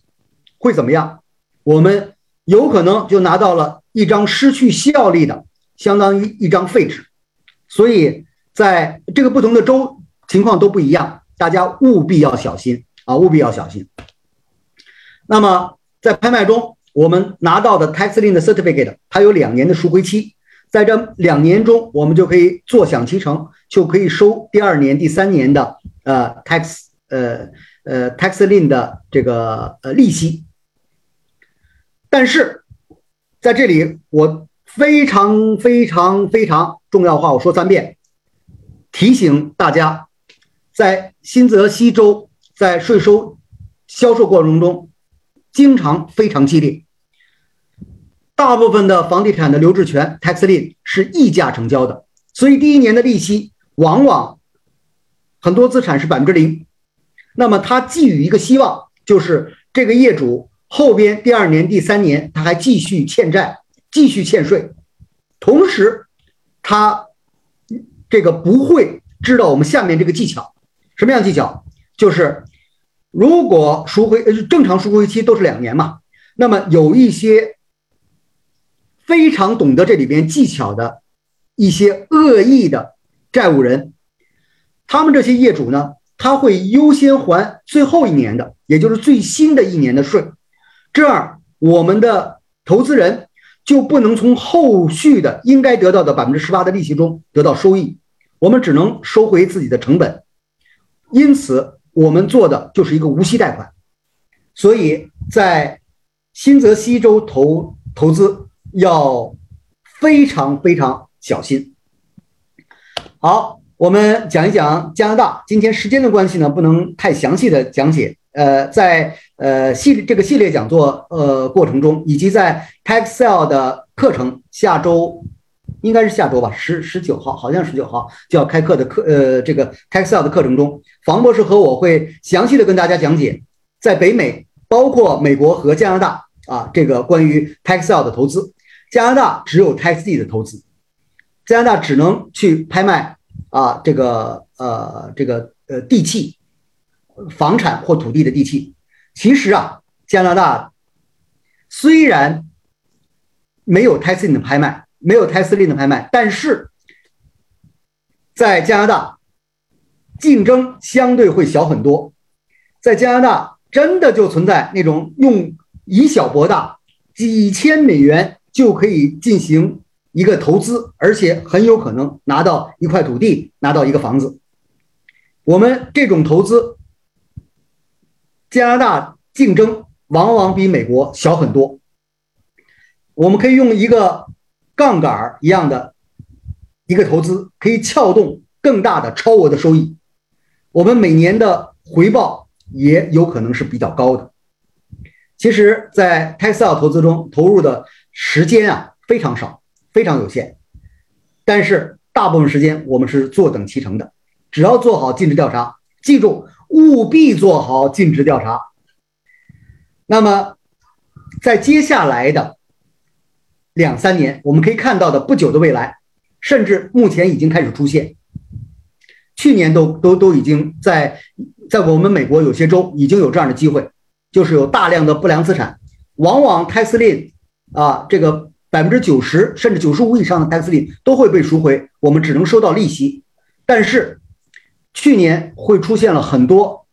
会怎么样？我们有可能就拿到了一张失去效力的，相当于一张废纸。所以在这个不同的州情况都不一样。大家务必要小心啊！务必要小心。那么，在拍卖中，我们拿到的 tax lien 的 certificate，它有两年的赎回期，在这两年中，我们就可以坐享其成，就可以收第二年、第三年的呃 tax 呃呃 tax lien 的这个呃利息。但是，在这里我非常非常非常重要的话，我说三遍，提醒大家。在新泽西州，在税收销售过程中，经常非常激烈。大部分的房地产的留置权 tax lien 是溢价成交的，所以第一年的利息往往很多资产是百分之零。那么他寄予一个希望，就是这个业主后边第二年、第三年他还继续欠债，继续欠税，同时他这个不会知道我们下面这个技巧。什么样技巧？就是如果赎回呃正常赎回期都是两年嘛，那么有一些非常懂得这里边技巧的一些恶意的债务人，他们这些业主呢，他会优先还最后一年的，也就是最新的一年的税，这样我们的投资人就不能从后续的应该得到的百分之十八的利息中得到收益，我们只能收回自己的成本。因此，我们做的就是一个无息贷款，所以在新泽西州投投资要非常非常小心。好，我们讲一讲加拿大。今天时间的关系呢，不能太详细的讲解。呃，在呃系这个系列讲座呃过程中，以及在 Taxel 的课程下周。应该是下周吧，十十九号，好像十九号就要开课的课，呃，这个 Taxel 的课程中，房博士和我会详细的跟大家讲解，在北美，包括美国和加拿大啊，这个关于 Taxel 的投资，加拿大只有 Tax D 的投资，加拿大只能去拍卖啊，这个呃，这个呃地契、房产或土地的地契。其实啊，加拿大虽然没有 Tax D 的拍卖。没有泰斯林的拍卖，但是在加拿大竞争相对会小很多。在加拿大，真的就存在那种用以小博大，几千美元就可以进行一个投资，而且很有可能拿到一块土地，拿到一个房子。我们这种投资，加拿大竞争往往比美国小很多。我们可以用一个。杠杆一样的一个投资，可以撬动更大的超额的收益，我们每年的回报也有可能是比较高的。其实，在 Tesla 投资中投入的时间啊非常少，非常有限，但是大部分时间我们是坐等其成的。只要做好尽职调查，记住务必做好尽职调查。那么，在接下来的两三年，我们可以看到的不久的未来，甚至目前已经开始出现。去年都都都已经在在我们美国有些州已经有这样的机会，就是有大量的不良资产，往往 tax lien 啊，这个百分之九十甚至九十五以上的 taxi 都会被赎回，我们只能收到利息。但是去年会出现了很多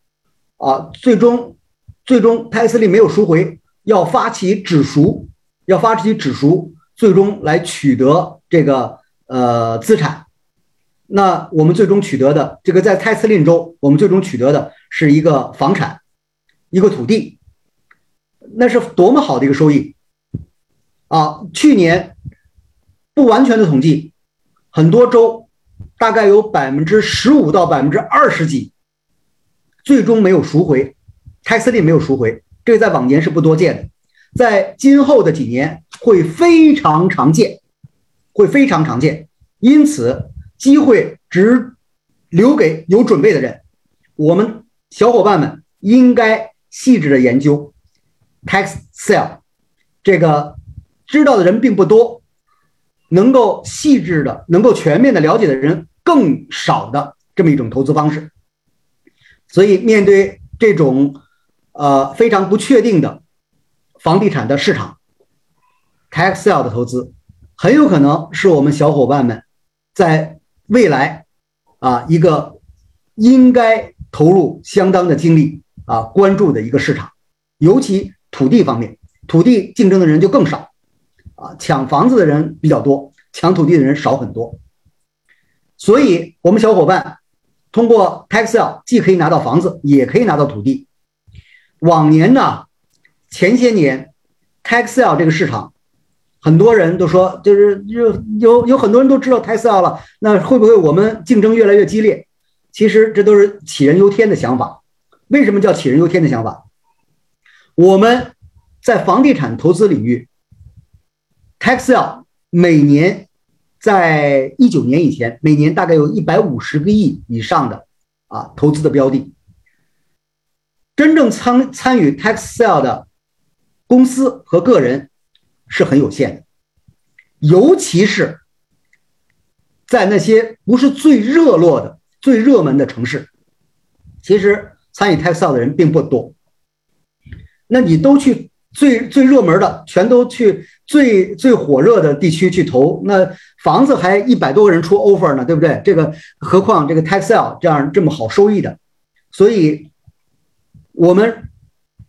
啊，最终最终 taxi 没有赎回，要发起止赎，要发起止赎，最终来取得这个呃资产。那我们最终取得的这个在泰斯林州，我们最终取得的是一个房产，一个土地，那是多么好的一个收益啊！去年不完全的统计，很多州大概有百分之十五到百分之二十几，最终没有赎回，泰斯林没有赎回，这个在往年是不多见的，在今后的几年会非常常见，会非常常见，因此。机会只留给有准备的人。我们小伙伴们应该细致的研究 tax sale，这个知道的人并不多，能够细致的、能够全面的了解的人更少的这么一种投资方式。所以，面对这种呃非常不确定的房地产的市场，tax sale 的投资很有可能是我们小伙伴们在。未来，啊，一个应该投入相当的精力啊，关注的一个市场，尤其土地方面，土地竞争的人就更少，啊，抢房子的人比较多，抢土地的人少很多。所以，我们小伙伴通过 tax sale 既可以拿到房子，也可以拿到土地。往年呢，前些年 tax sale 这个市场。很多人都说，就是有有有很多人都知道 Tesla 了，那会不会我们竞争越来越激烈？其实这都是杞人忧天的想法。为什么叫杞人忧天的想法？我们在房地产投资领域，Tesla 每年在一九年以前，每年大概有一百五十个亿以上的啊投资的标的。真正参参与 Tesla 的公司和个人。是很有限的，尤其是在那些不是最热络的、最热门的城市，其实参与 Taxel 的人并不多。那你都去最最热门的，全都去最最火热的地区去投，那房子还一百多个人出 offer 呢，对不对？这个何况这个 tax sale 这样这么好收益的，所以我们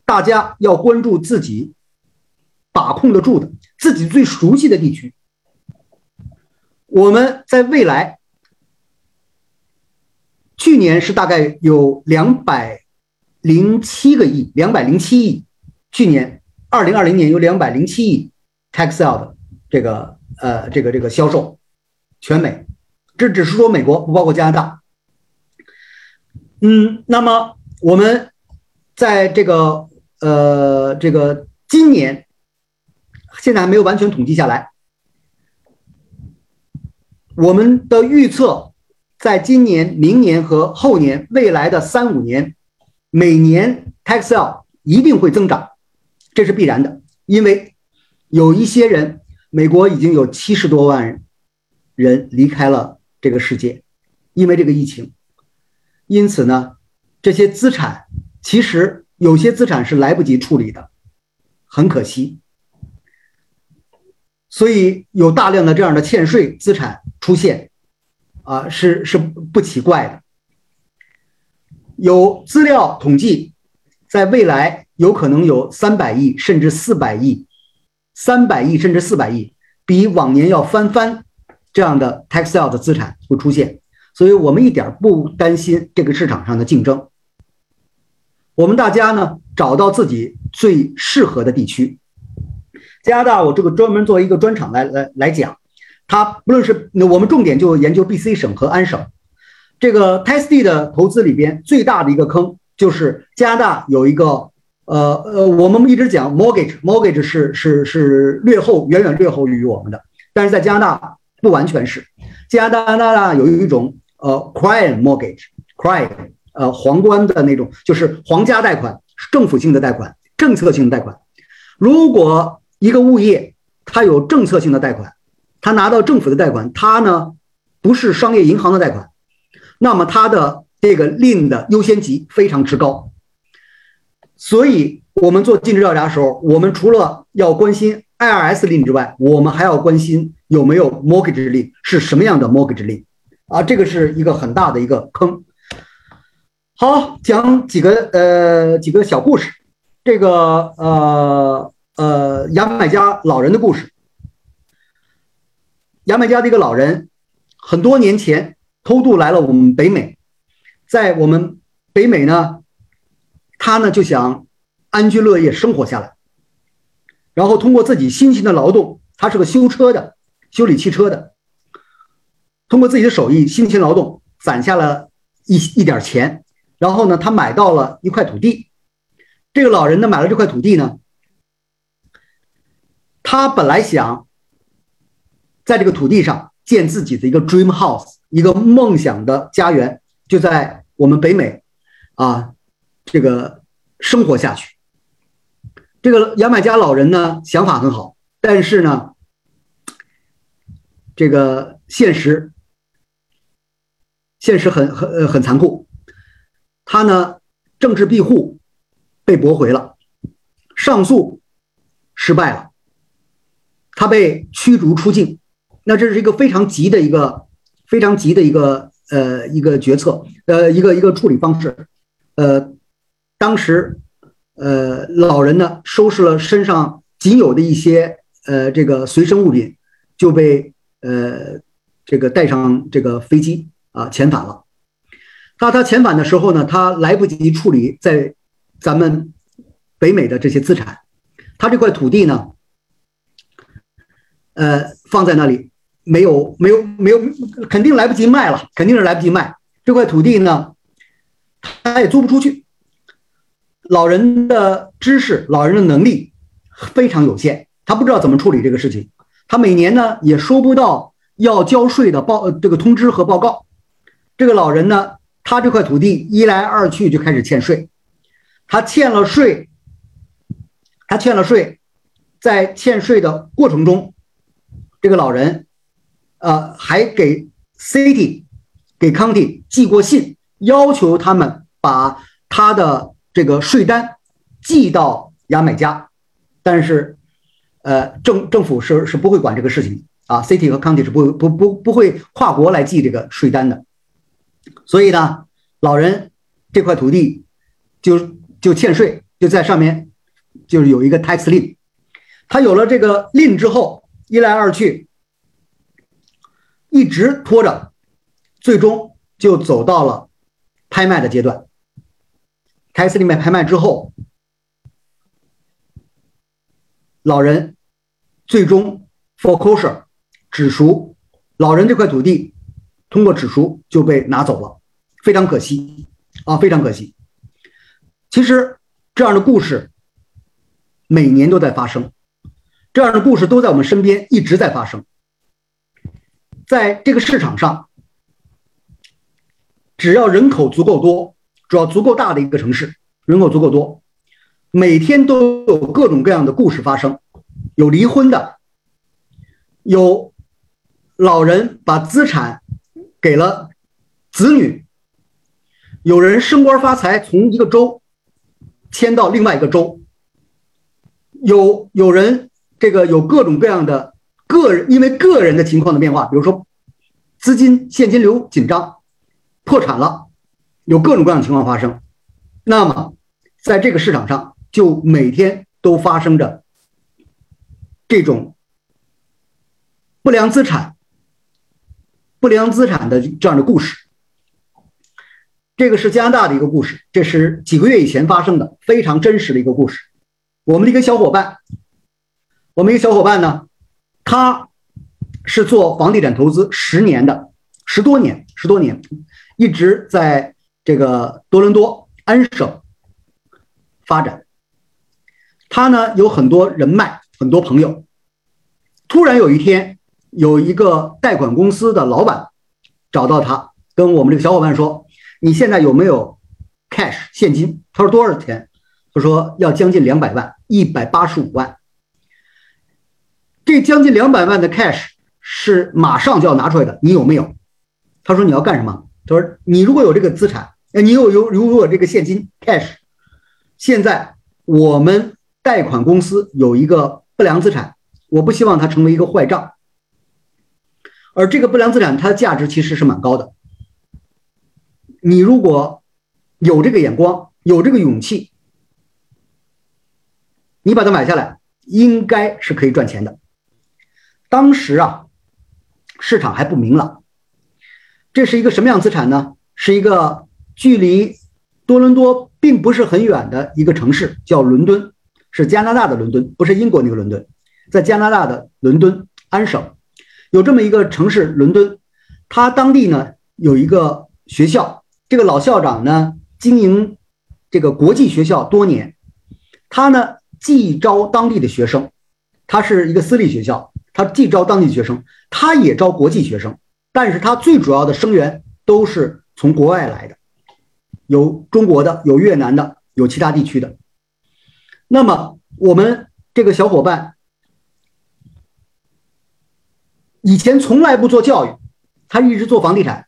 大家要关注自己。把控得住的自己最熟悉的地区，我们在未来，去年是大概有两百零七个亿，两百零七亿。去年二零二零年有两百零七亿 tax sale 的这个呃这个这个销售，全美，这只是说美国，不包括加拿大。嗯，那么我们在这个呃这个今年。现在还没有完全统计下来。我们的预测，在今年、明年和后年未来的三五年，每年 tax sale 一定会增长，这是必然的。因为有一些人，美国已经有七十多万人离开了这个世界，因为这个疫情。因此呢，这些资产其实有些资产是来不及处理的，很可惜。所以有大量的这样的欠税资产出现，啊，是是不奇怪的。有资料统计，在未来有可能有三百亿甚至四百亿，三百亿甚至四百亿，比往年要翻番这样的 tax sale 的资产会出现。所以我们一点不担心这个市场上的竞争。我们大家呢，找到自己最适合的地区。加拿大，我这个专门做一个专场来来来讲，它不论是我们重点就研究 BC 省和安省，这个 TSD 的投资里边最大的一个坑就是加拿大有一个呃呃，我们一直讲 mortgage，mortgage 是是是略后远远略后于我们的，但是在加拿大不完全是，加拿大呢有一种呃 crime mortgage，crime 呃皇冠的那种，就是皇家贷款、政府性的贷款、政策性的贷款。如果一个物业它有政策性的贷款，它拿到政府的贷款，它呢不是商业银行的贷款，那么它的这个令的优先级非常之高。所以，我们做尽职调查的时候，我们除了要关心 IRS 令之外，我们还要关心有没有 mortgage 令，是什么样的 mortgage 令啊？这个是一个很大的一个坑。好，讲几个呃几个小故事，这个呃呃牙买加老人的故事。牙买加的一个老人，很多年前偷渡来了我们北美，在我们北美呢。他呢就想安居乐业生活下来，然后通过自己辛勤的劳动，他是个修车的，修理汽车的，通过自己的手艺辛勤劳动攒下了一一点钱，然后呢他买到了一块土地。这个老人呢买了这块土地呢，他本来想在这个土地上建自己的一个 dream house，一个梦想的家园，就在我们北美啊。这个生活下去，这个牙买加老人呢想法很好，但是呢，这个现实现实很很很残酷，他呢政治庇护被驳回了，上诉失败了，他被驱逐出境，那这是一个非常急的一个非常急的一个呃一个决策呃一个一个处理方式。呃。当时，呃，老人呢收拾了身上仅有的一些呃这个随身物品，就被呃这个带上这个飞机啊遣返了。他他遣返的时候呢，他来不及处理在咱们北美的这些资产，他这块土地呢，呃放在那里没有没有没有，肯定来不及卖了，肯定是来不及卖这块土地呢，他也租不出去。老人的知识、老人的能力非常有限，他不知道怎么处理这个事情。他每年呢也收不到要交税的报这个通知和报告。这个老人呢，他这块土地一来二去就开始欠税。他欠了税，他欠了税，在欠税的过程中，这个老人呃还给 city 给 county 寄过信，要求他们把他的。这个税单寄到牙买加，但是，呃，政政府是是不会管这个事情啊，city 和 county 是不不不不会跨国来寄这个税单的，所以呢，老人这块土地就就欠税，就在上面就是有一个 tax 令，他有了这个令之后，一来二去，一直拖着，最终就走到了拍卖的阶段。开司里面拍卖之后，老人最终 foreclosure 止赎，老人这块土地通过指赎就被拿走了，非常可惜啊，非常可惜。其实这样的故事每年都在发生，这样的故事都在我们身边一直在发生，在这个市场上，只要人口足够多。主要足够大的一个城市，人口足够多，每天都有各种各样的故事发生，有离婚的，有老人把资产给了子女，有人升官发财从一个州迁到另外一个州，有有人这个有各种各样的个人因为个人的情况的变化，比如说资金现金流紧张，破产了。有各种各样的情况发生，那么在这个市场上，就每天都发生着这种不良资产、不良资产的这样的故事。这个是加拿大的一个故事，这是几个月以前发生的非常真实的一个故事。我们的一个小伙伴，我们一个小伙伴呢，他是做房地产投资十年的，十多年，十多年，一直在。这个多伦多安省发展，他呢有很多人脉，很多朋友。突然有一天，有一个贷款公司的老板找到他，跟我们这个小伙伴说：“你现在有没有 cash 现金。他说多少钱？他说要将近两百万，一百八十五万。这将近两百万的 cash 是马上就要拿出来的，你有没有？他说你要干什么？他说你如果有这个资产，呃，你有有如果这个现金 cash，现在我们贷款公司有一个不良资产，我不希望它成为一个坏账。而这个不良资产它的价值其实是蛮高的。你如果有这个眼光，有这个勇气，你把它买下来，应该是可以赚钱的。当时啊，市场还不明朗。这是一个什么样资产呢？是一个距离多伦多并不是很远的一个城市，叫伦敦，是加拿大的伦敦，不是英国那个伦敦，在加拿大的伦敦安省，有这么一个城市伦敦，它当地呢有一个学校。这个老校长呢，经营这个国际学校多年，他呢既招当地的学生，他是一个私立学校，他既招当地学生，他也招国际学生，但是他最主要的生源都是从国外来的，有中国的，有越南的，有其他地区的。那么我们这个小伙伴以前从来不做教育，他一直做房地产。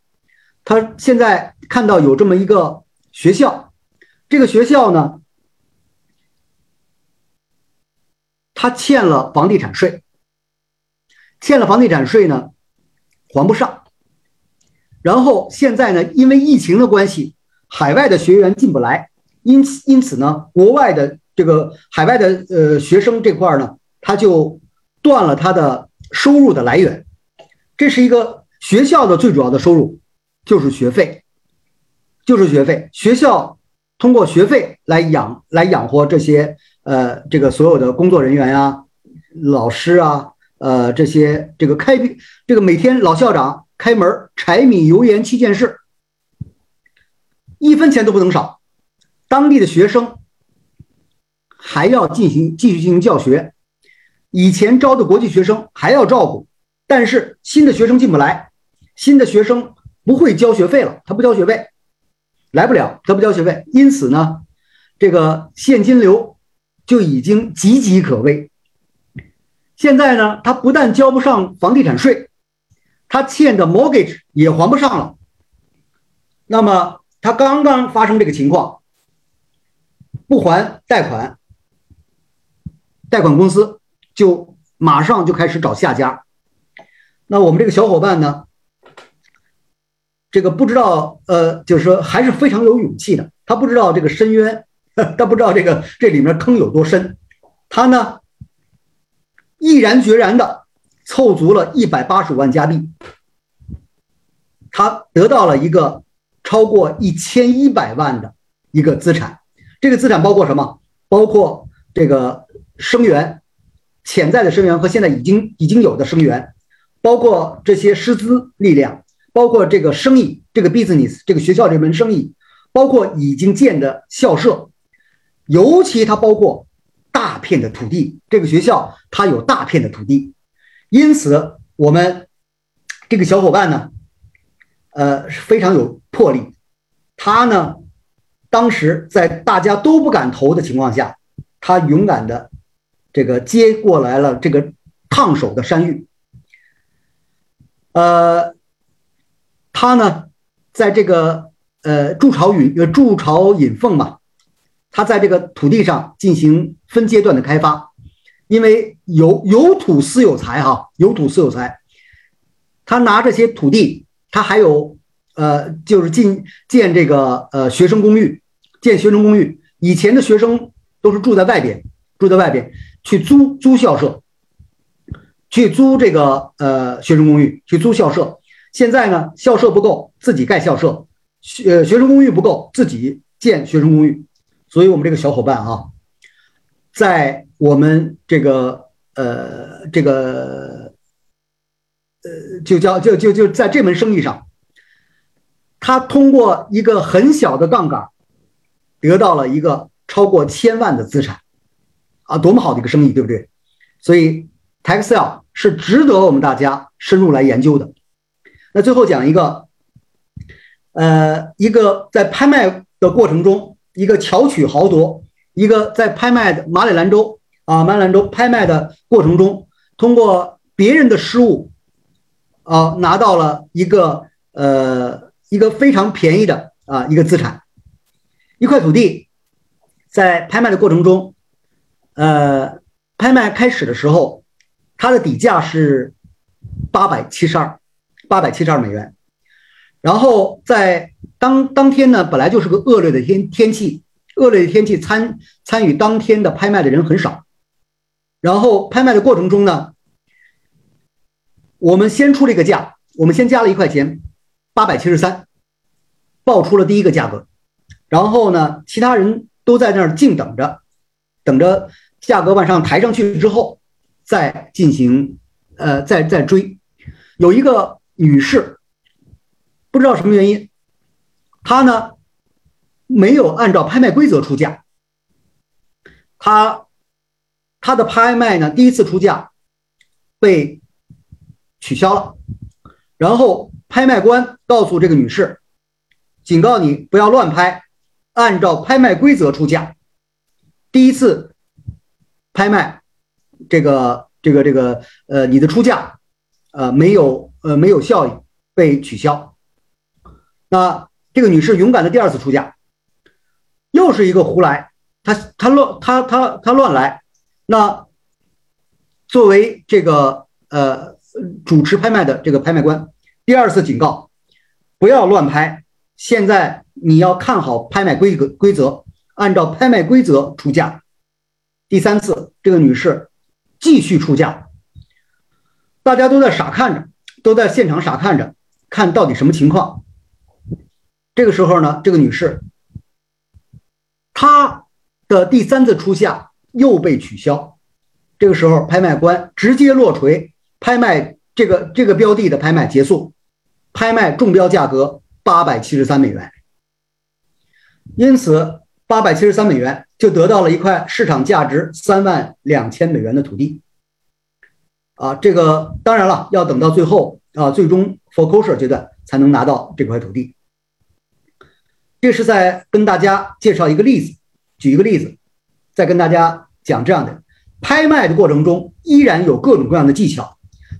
他现在看到有这么一个学校，这个学校呢，他欠了房地产税，欠了房地产税呢，还不上。然后现在呢，因为疫情的关系，海外的学员进不来，因此因此呢，国外的这个海外的呃学生这块呢，他就断了他的收入的来源，这是一个学校的最主要的收入。就是学费，就是学费。学校通过学费来养来养活这些呃这个所有的工作人员呀、老师啊、呃这些这个开这个每天老校长开门柴米油盐七件事，一分钱都不能少。当地的学生还要进行继续进行教学，以前招的国际学生还要照顾，但是新的学生进不来，新的学生。不会交学费了，他不交学费，来不了，他不交学费，因此呢，这个现金流就已经岌岌可危。现在呢，他不但交不上房地产税，他欠的 mortgage 也还不上了。那么他刚刚发生这个情况，不还贷款，贷款公司就马上就开始找下家。那我们这个小伙伴呢？这个不知道，呃，就是说还是非常有勇气的。他不知道这个深渊，[laughs] 他不知道这个这里面坑有多深。他呢，毅然决然的凑足了一百八十五万加币，他得到了一个超过一千一百万的一个资产。这个资产包括什么？包括这个生源、潜在的生源和现在已经已经有的生源，包括这些师资力量。包括这个生意，这个 business，这个学校这门生意，包括已经建的校舍，尤其它包括大片的土地。这个学校它有大片的土地，因此我们这个小伙伴呢，呃，非常有魄力。他呢，当时在大家都不敢投的情况下，他勇敢的这个接过来了这个烫手的山芋，呃。他呢，在这个呃筑巢引筑巢引凤嘛，他在这个土地上进行分阶段的开发，因为有有土私有财哈，有土私有财，他拿这些土地，他还有呃就是进建这个呃学生公寓，建学生公寓，以前的学生都是住在外边，住在外边去租租校舍，去租这个呃学生公寓，去租校舍。现在呢，校舍不够，自己盖校舍；学学生公寓不够，自己建学生公寓。所以，我们这个小伙伴啊，在我们这个呃这个呃，就叫就就就在这门生意上，他通过一个很小的杠杆，得到了一个超过千万的资产，啊，多么好的一个生意，对不对？所以，Texel 是值得我们大家深入来研究的。那最后讲一个，呃，一个在拍卖的过程中，一个巧取豪夺，一个在拍卖的马里兰州啊，马里兰州拍卖的过程中，通过别人的失误，啊，拿到了一个呃一个非常便宜的啊一个资产，一块土地，在拍卖的过程中，呃，拍卖开始的时候，它的底价是八百七十二，八百七十二美元。然后在当当天呢，本来就是个恶劣的天天气，恶劣的天气参参与当天的拍卖的人很少。然后拍卖的过程中呢，我们先出了一个价，我们先加了一块钱，八百七十三，报出了第一个价格。然后呢，其他人都在那儿静等着，等着价格往上抬上去之后，再进行呃再再追。有一个女士。不知道什么原因，她呢没有按照拍卖规则出价，他他的拍卖呢第一次出价被取消了，然后拍卖官告诉这个女士，警告你不要乱拍，按照拍卖规则出价。第一次拍卖这个这个这个呃你的出价呃没有呃没有效益被取消。那这个女士勇敢的第二次出价，又是一个胡来，她她乱她她她乱来。那作为这个呃主持拍卖的这个拍卖官，第二次警告，不要乱拍。现在你要看好拍卖规格规则，按照拍卖规则出价。第三次，这个女士继续出价，大家都在傻看着，都在现场傻看着，看到底什么情况。这个时候呢，这个女士，她的第三次出价又被取消。这个时候，拍卖官直接落锤，拍卖这个这个标的的拍卖结束，拍卖中标价格八百七十三美元。因此，八百七十三美元就得到了一块市场价值三万两千美元的土地。啊，这个当然了，要等到最后啊，最终 foreclosure 阶段才能拿到这块土地。这是在跟大家介绍一个例子，举一个例子，再跟大家讲这样的：拍卖的过程中依然有各种各样的技巧，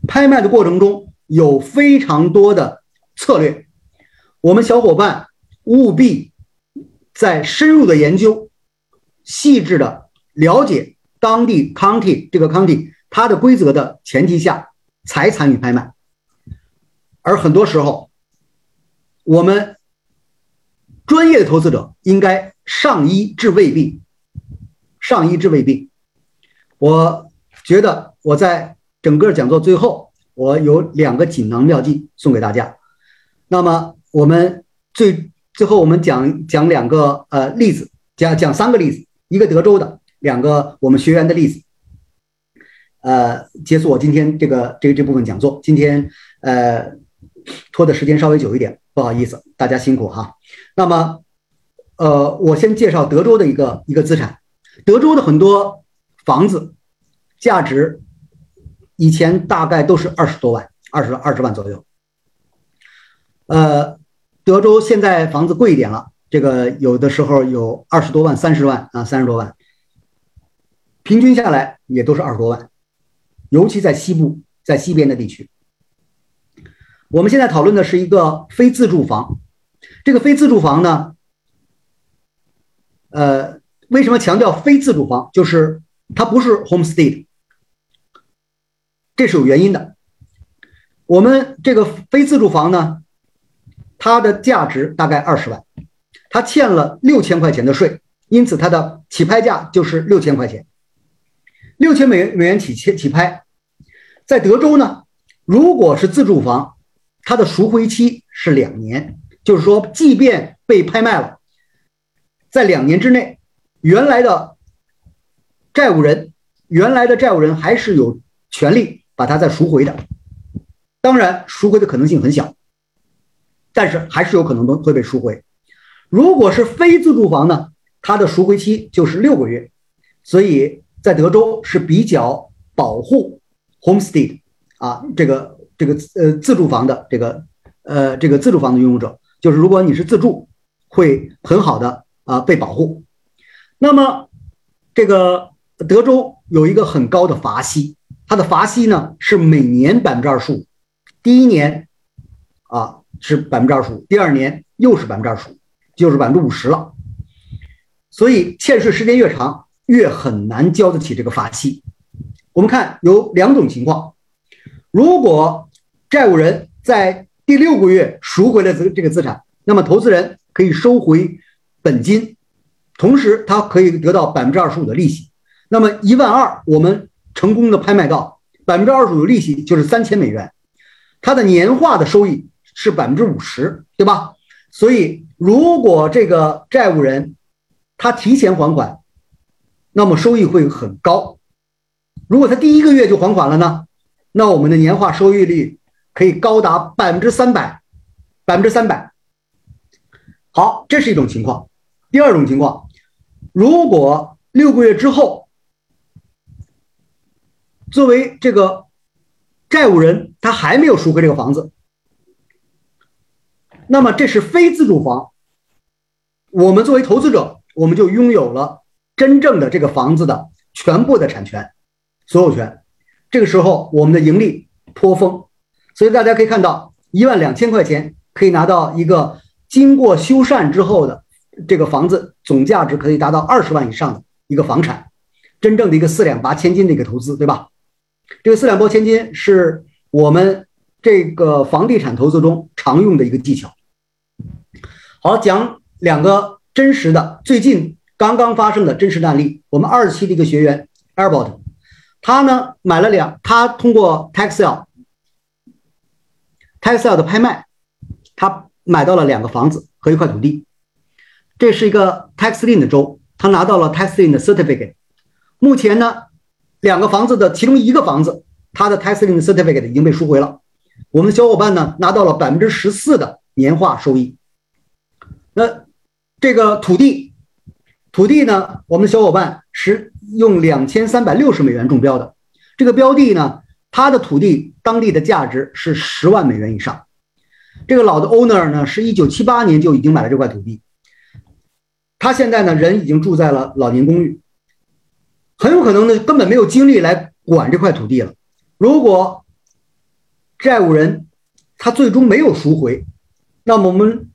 拍卖的过程中有非常多的策略。我们小伙伴务必在深入的研究、细致的了解当地 county 这个 county 它的规则的前提下，才参与拍卖。而很多时候，我们。专业的投资者应该上医治未病，上医治未病。我觉得我在整个讲座最后，我有两个锦囊妙计送给大家。那么我们最最后我们讲讲两个呃例子，讲讲三个例子，一个德州的，两个我们学员的例子。呃，结束我今天这个这这部分讲座。今天呃拖的时间稍微久一点，不好意思，大家辛苦哈。那么，呃，我先介绍德州的一个一个资产。德州的很多房子价值以前大概都是二十多万，二十二十万左右。呃，德州现在房子贵一点了，这个有的时候有二十多万、三十万啊，三十多万，平均下来也都是二十多万，尤其在西部，在西边的地区。我们现在讨论的是一个非自住房。这个非自住房呢，呃，为什么强调非自住房？就是它不是 homestead，这是有原因的。我们这个非自住房呢，它的价值大概二十万，它欠了六千块钱的税，因此它的起拍价就是六千块钱，六千美元美元起起起拍。在德州呢，如果是自住房，它的赎回期是两年。就是说，即便被拍卖了，在两年之内，原来的债务人，原来的债务人还是有权利把它再赎回的。当然，赎回的可能性很小，但是还是有可能会被赎回。如果是非自住房呢，它的赎回期就是六个月，所以在德州是比较保护 homestead 啊，这个这个呃自住房的这个呃这个自住房的拥有者。就是如果你是自住，会很好的啊被保护。那么这个德州有一个很高的罚息，它的罚息呢是每年百分之二十五，第一年啊是百分之二十五，第二年又是百分之二十五，就是百分之五十了。所以欠税时间越长，越很难交得起这个罚息。我们看有两种情况，如果债务人在第六个月赎回了这这个资产，那么投资人可以收回本金，同时他可以得到百分之二十五的利息。那么一万二，我们成功的拍卖到百分之二十五的利息就是三千美元，它的年化的收益是百分之五十，对吧？所以如果这个债务人他提前还款，那么收益会很高。如果他第一个月就还款了呢，那我们的年化收益率可以高达百分之三百，百分之三百。好，这是一种情况。第二种情况，如果六个月之后，作为这个债务人他还没有赎回这个房子，那么这是非自住房。我们作为投资者，我们就拥有了真正的这个房子的全部的产权。所有权，这个时候我们的盈利颇丰，所以大家可以看到，一万两千块钱可以拿到一个经过修缮之后的这个房子，总价值可以达到二十万以上的一个房产，真正的一个四两拨千斤的一个投资，对吧？这个四两拨千斤是我们这个房地产投资中常用的一个技巧。好，讲两个真实的最近刚刚发生的真实案例，我们二期的一个学员 Airbot。他呢买了两，他通过 Taxel，Taxel 的拍卖，他买到了两个房子和一块土地。这是一个 Taxlin 的州，他拿到了 Taxlin 的 certificate。目前呢，两个房子的其中一个房子，他的 Taxlin certificate 已经被赎回了。我们的小伙伴呢拿到了百分之十四的年化收益。那这个土地，土地呢，我们的小伙伴是。用两千三百六十美元中标的这个标的呢，它的土地当地的价值是十万美元以上。这个老的 owner 呢，是一九七八年就已经买了这块土地，他现在呢人已经住在了老年公寓，很有可能呢根本没有精力来管这块土地了。如果债务人他最终没有赎回，那么我们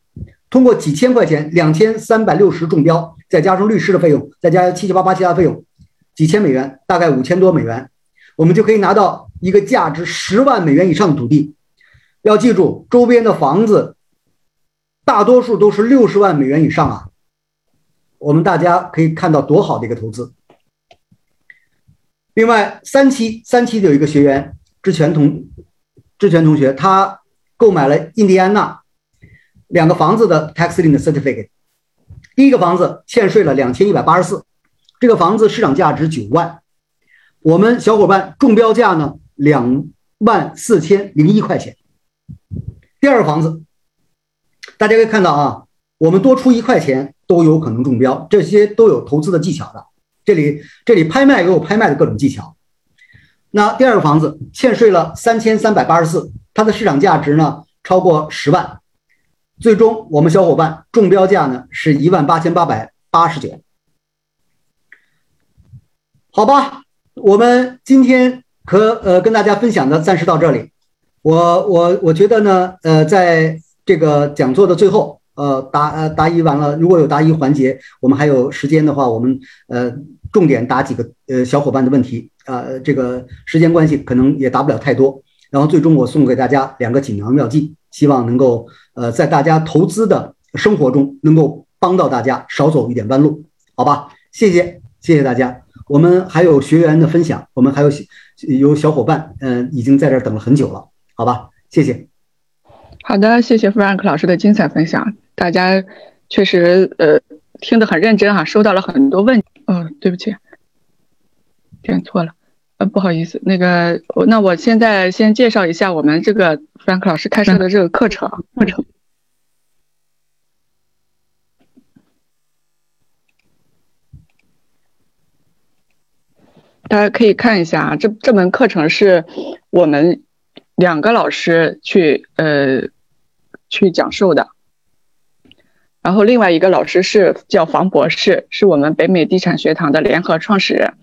通过几千块钱，两千三百六十中标，再加上律师的费用，再加上七七八八其他费用。几千美元，大概五千多美元，我们就可以拿到一个价值十万美元以上的土地。要记住，周边的房子大多数都是六十万美元以上啊。我们大家可以看到多好的一个投资。另外，三期三期有一个学员志全同志全同学，他购买了印第安纳两个房子的 taxing 的 certificate。第一个房子欠税了两千一百八十四。这个房子市场价值九万，我们小伙伴中标价呢两万四千零一块钱。第二个房子，大家可以看到啊，我们多出一块钱都有可能中标，这些都有投资的技巧的。这里这里拍卖也有拍卖的各种技巧。那第二个房子欠税了三千三百八十四，它的市场价值呢超过十万，最终我们小伙伴中标价呢是一万八千八百八十九。好吧，我们今天和呃跟大家分享的暂时到这里。我我我觉得呢，呃，在这个讲座的最后，呃答呃答疑完了，如果有答疑环节，我们还有时间的话，我们呃重点答几个呃小伙伴的问题啊。这个时间关系，可能也答不了太多。然后最终我送给大家两个锦囊妙计，希望能够呃在大家投资的生活中能够帮到大家，少走一点弯路。好吧，谢谢谢谢大家。我们还有学员的分享，我们还有有小伙伴，嗯，已经在这等了很久了，好吧，谢谢。好的，谢谢 Frank 老师的精彩分享，大家确实呃听得很认真哈，收到了很多问，哦，对不起，点错了，呃，不好意思，那个，那我现在先介绍一下我们这个 Frank 老师开设的这个课程课程。大家可以看一下啊，这这门课程是我们两个老师去呃去讲授的，然后另外一个老师是叫房博士，是我们北美地产学堂的联合创始人，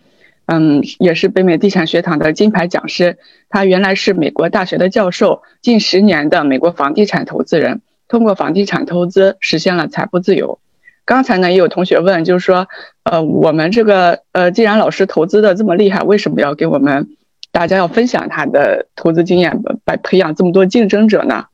嗯，也是北美地产学堂的金牌讲师。他原来是美国大学的教授，近十年的美国房地产投资人，通过房地产投资实现了财富自由。刚才呢也有同学问，就是说，呃，我们这个呃，既然老师投资的这么厉害，为什么要给我们大家要分享他的投资经验，来培养这么多竞争者呢？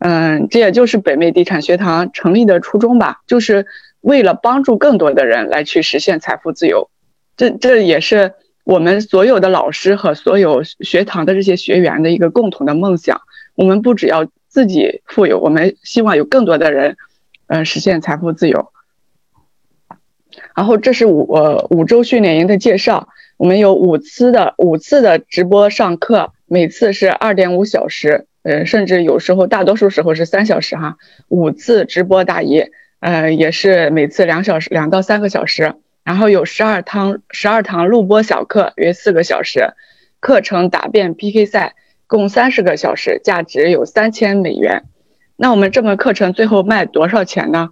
嗯，这也就是北美地产学堂成立的初衷吧，就是为了帮助更多的人来去实现财富自由。这这也是我们所有的老师和所有学堂的这些学员的一个共同的梦想。我们不只要自己富有，我们希望有更多的人，嗯，实现财富自由。然后这是五呃五周训练营的介绍，我们有五次的五次的直播上课，每次是二点五小时。呃，甚至有时候，大多数时候是三小时哈，五次直播答疑，呃，也是每次两小时，两到三个小时，然后有十二堂十二堂录播小课，约四个小时，课程答辩 PK 赛共三十个小时，价值有三千美元。那我们这门课程最后卖多少钱呢？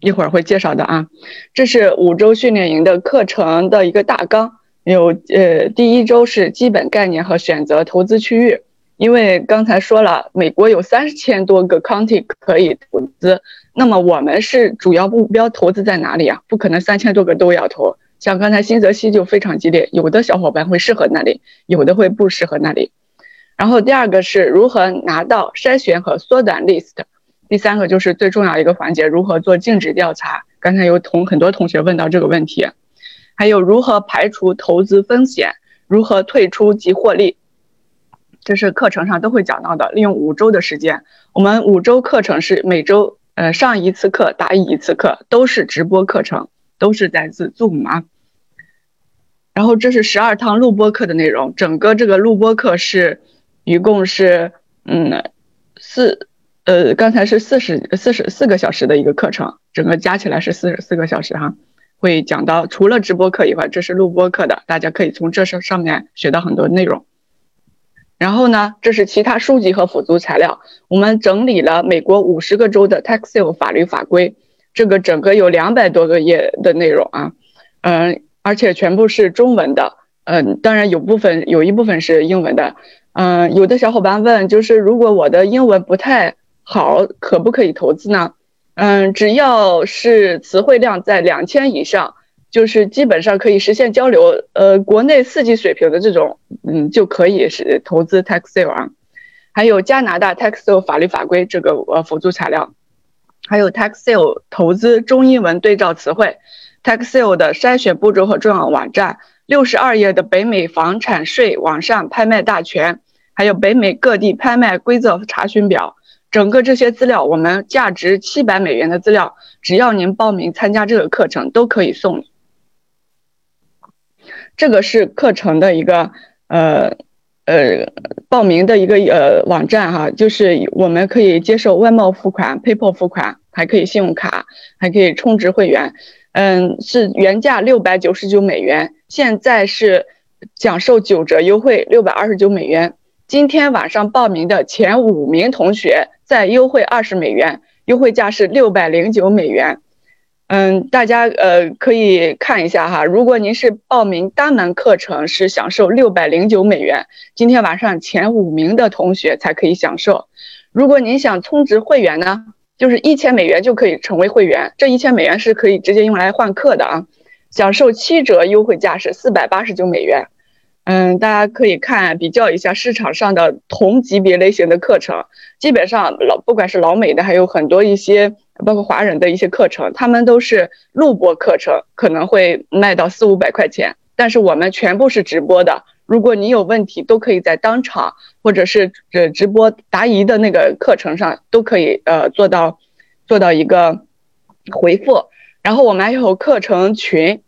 一会儿会介绍的啊。这是五周训练营的课程的一个大纲，有呃，第一周是基本概念和选择投资区域。因为刚才说了，美国有三千多个 county 可以投资，那么我们是主要目标投资在哪里啊？不可能三千多个都要投。像刚才新泽西就非常激烈，有的小伙伴会适合那里，有的会不适合那里。然后第二个是如何拿到筛选和缩短 list，第三个就是最重要一个环节，如何做尽职调查。刚才有同很多同学问到这个问题，还有如何排除投资风险，如何退出及获利。这是课程上都会讲到的。利用五周的时间，我们五周课程是每周呃上一次课，答疑一次课，都是直播课程，都是在自 Zoom 啊。然后这是十二堂录播课的内容，整个这个录播课是一共是嗯四呃刚才是四十四十四个小时的一个课程，整个加起来是四十四个小时哈。会讲到除了直播课以外，这是录播课的，大家可以从这上上面学到很多内容。然后呢，这是其他书籍和辅助材料。我们整理了美国五十个州的 tax sale 法律法规，这个整个有两百多个页的内容啊，嗯，而且全部是中文的，嗯，当然有部分有一部分是英文的，嗯，有的小伙伴问，就是如果我的英文不太好，可不可以投资呢？嗯，只要是词汇量在两千以上。就是基本上可以实现交流，呃，国内四级水平的这种，嗯，就可以是投资 tax sale 啊，还有加拿大 tax sale 法律法规这个呃辅助材料，还有 tax sale 投资中英文对照词汇，tax sale 的筛选步骤和重要网站，六十二页的北美房产税网上拍卖大全，还有北美各地拍卖规则查询表，整个这些资料，我们价值七百美元的资料，只要您报名参加这个课程，都可以送。这个是课程的一个呃呃报名的一个呃网站哈，就是我们可以接受外贸付款、PayPal 付款，还可以信用卡，还可以充值会员。嗯，是原价六百九十九美元，现在是享受九折优惠，六百二十九美元。今天晚上报名的前五名同学再优惠二十美元，优惠价是六百零九美元。嗯，大家呃可以看一下哈，如果您是报名单门课程，是享受六百零九美元，今天晚上前五名的同学才可以享受。如果您想充值会员呢，就是一千美元就可以成为会员，这一千美元是可以直接用来换课的啊，享受七折优惠价是四百八十九美元。嗯，大家可以看比较一下市场上的同级别类型的课程，基本上老不管是老美的，还有很多一些。包括华人的一些课程，他们都是录播课程，可能会卖到四五百块钱。但是我们全部是直播的，如果你有问题，都可以在当场或者是呃直播答疑的那个课程上都可以呃做到做到一个回复。然后我们还有课程群，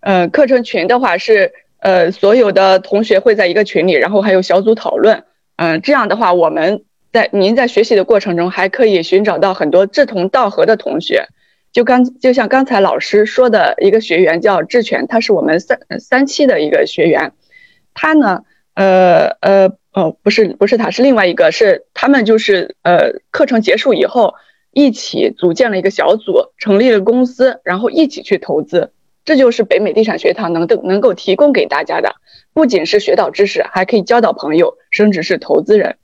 呃，课程群的话是呃所有的同学会在一个群里，然后还有小组讨论，嗯，这样的话我们。在您在学习的过程中，还可以寻找到很多志同道合的同学。就刚就像刚才老师说的一个学员叫志全，他是我们三三期的一个学员。他呢，呃呃哦，不是不是他，是另外一个，是他们就是呃课程结束以后，一起组建了一个小组，成立了公司，然后一起去投资。这就是北美地产学堂能能够提供给大家的，不仅是学到知识，还可以交到朋友，甚至是投资人。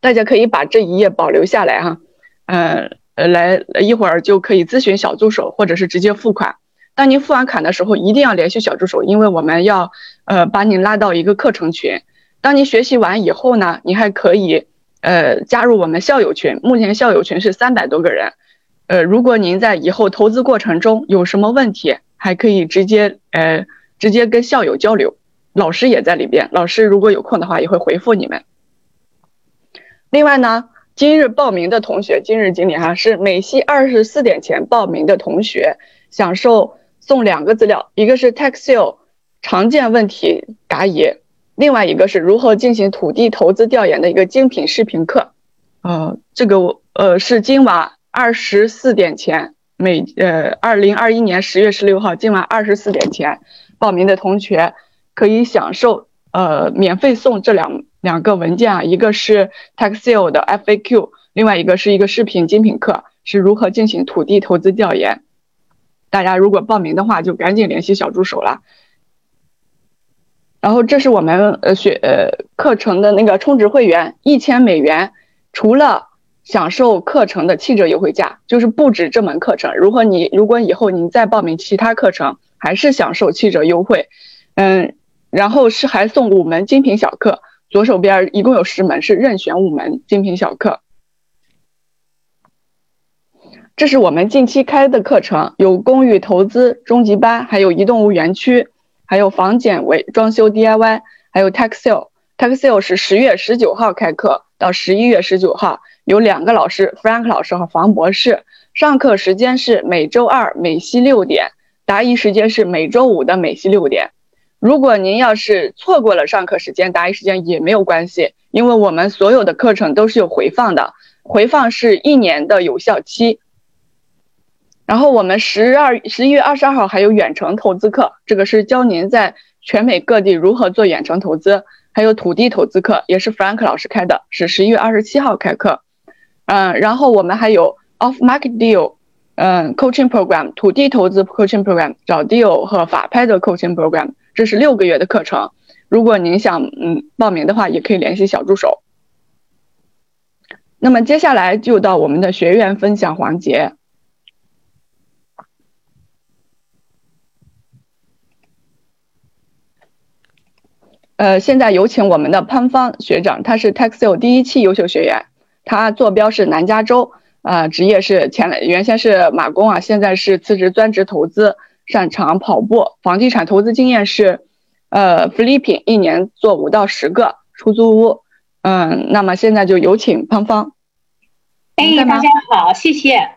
大家可以把这一页保留下来哈，呃，来一会儿就可以咨询小助手，或者是直接付款。当您付完款的时候，一定要联系小助手，因为我们要呃把您拉到一个课程群。当您学习完以后呢，你还可以呃加入我们校友群，目前校友群是三百多个人。呃，如果您在以后投资过程中有什么问题，还可以直接呃直接跟校友交流，老师也在里边，老师如果有空的话也会回复你们。另外呢，今日报名的同学，今日经理哈是每夕二十四点前报名的同学，享受送两个资料，一个是 Taxile 常见问题答疑，另外一个是如何进行土地投资调研的一个精品视频课。呃，这个呃是今晚二十四点前。每呃，二零二一年十月十六号今晚二十四点前报名的同学可以享受呃免费送这两两个文件啊，一个是 Taxil 的 FAQ，另外一个是一个视频精品课，是如何进行土地投资调研。大家如果报名的话，就赶紧联系小助手了。然后这是我们呃学呃课程的那个充值会员一千美元，除了。享受课程的七折优惠价，就是不止这门课程。如果你如果以后您再报名其他课程，还是享受七折优惠。嗯，然后是还送五门精品小课，左手边一共有十门，是任选五门精品小课。这是我们近期开的课程，有公寓投资中级班，还有移动物园区，还有房检为装修 DIY，还有 Tax Sale。Tax Sale 是十月十九号开课到十一月十九号。有两个老师，Frank 老师和房博士，上课时间是每周二每夕六点，答疑时间是每周五的每夕六点。如果您要是错过了上课时间，答疑时间也没有关系，因为我们所有的课程都是有回放的，回放是一年的有效期。然后我们十二十一月二十二号还有远程投资课，这个是教您在全美各地如何做远程投资，还有土地投资课，也是 Frank 老师开的，是十一月二十七号开课。嗯，然后我们还有 off market deal，嗯，coaching program，土地投资 coaching program，找 deal 和法拍的 coaching program，这是六个月的课程。如果您想嗯报名的话，也可以联系小助手。那么接下来就到我们的学员分享环节。呃，现在有请我们的潘芳学长，他是 Taxil 第一期优秀学员。他坐标是南加州，啊，职业是前原先是马工啊，现在是辞职专职投资，擅长跑步，房地产投资经验是，呃，flipping 一年做五到十个出租屋，嗯，那么现在就有请芳芳。哎，大家好，谢谢。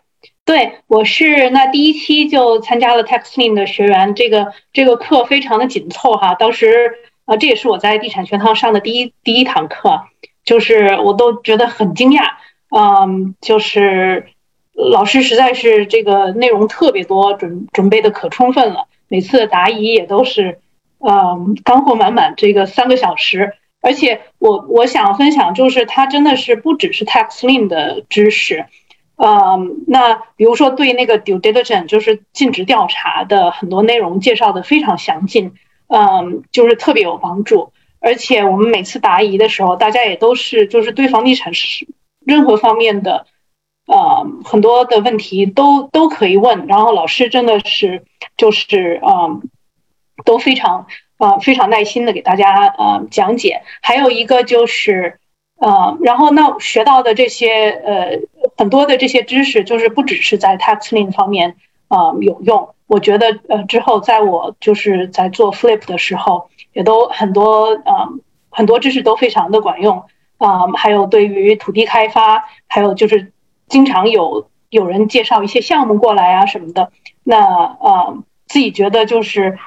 对，我是那第一期就参加了 Taxling 的学员，这个这个课非常的紧凑哈，当时啊，这也是我在地产学堂上的第一第一堂课。就是我都觉得很惊讶，嗯，就是老师实在是这个内容特别多，准准备的可充分了，每次答疑也都是，嗯，干货满满，这个三个小时，而且我我想分享就是它真的是不只是 tax lien 的知识，嗯，那比如说对那个 due diligence 就是尽职调查的很多内容介绍的非常详尽，嗯，就是特别有帮助。而且我们每次答疑的时候，大家也都是就是对房地产是任何方面的，呃，很多的问题都都可以问。然后老师真的是就是嗯，都非常呃非常耐心的给大家呃讲解。还有一个就是呃，然后那学到的这些呃很多的这些知识，就是不只是在 tax lien 方面啊有用。我觉得呃之后在我就是在做 flip 的时候。也都很多，嗯，很多知识都非常的管用，啊，还有对于土地开发，还有就是经常有有人介绍一些项目过来啊什么的，那呃自己觉得就是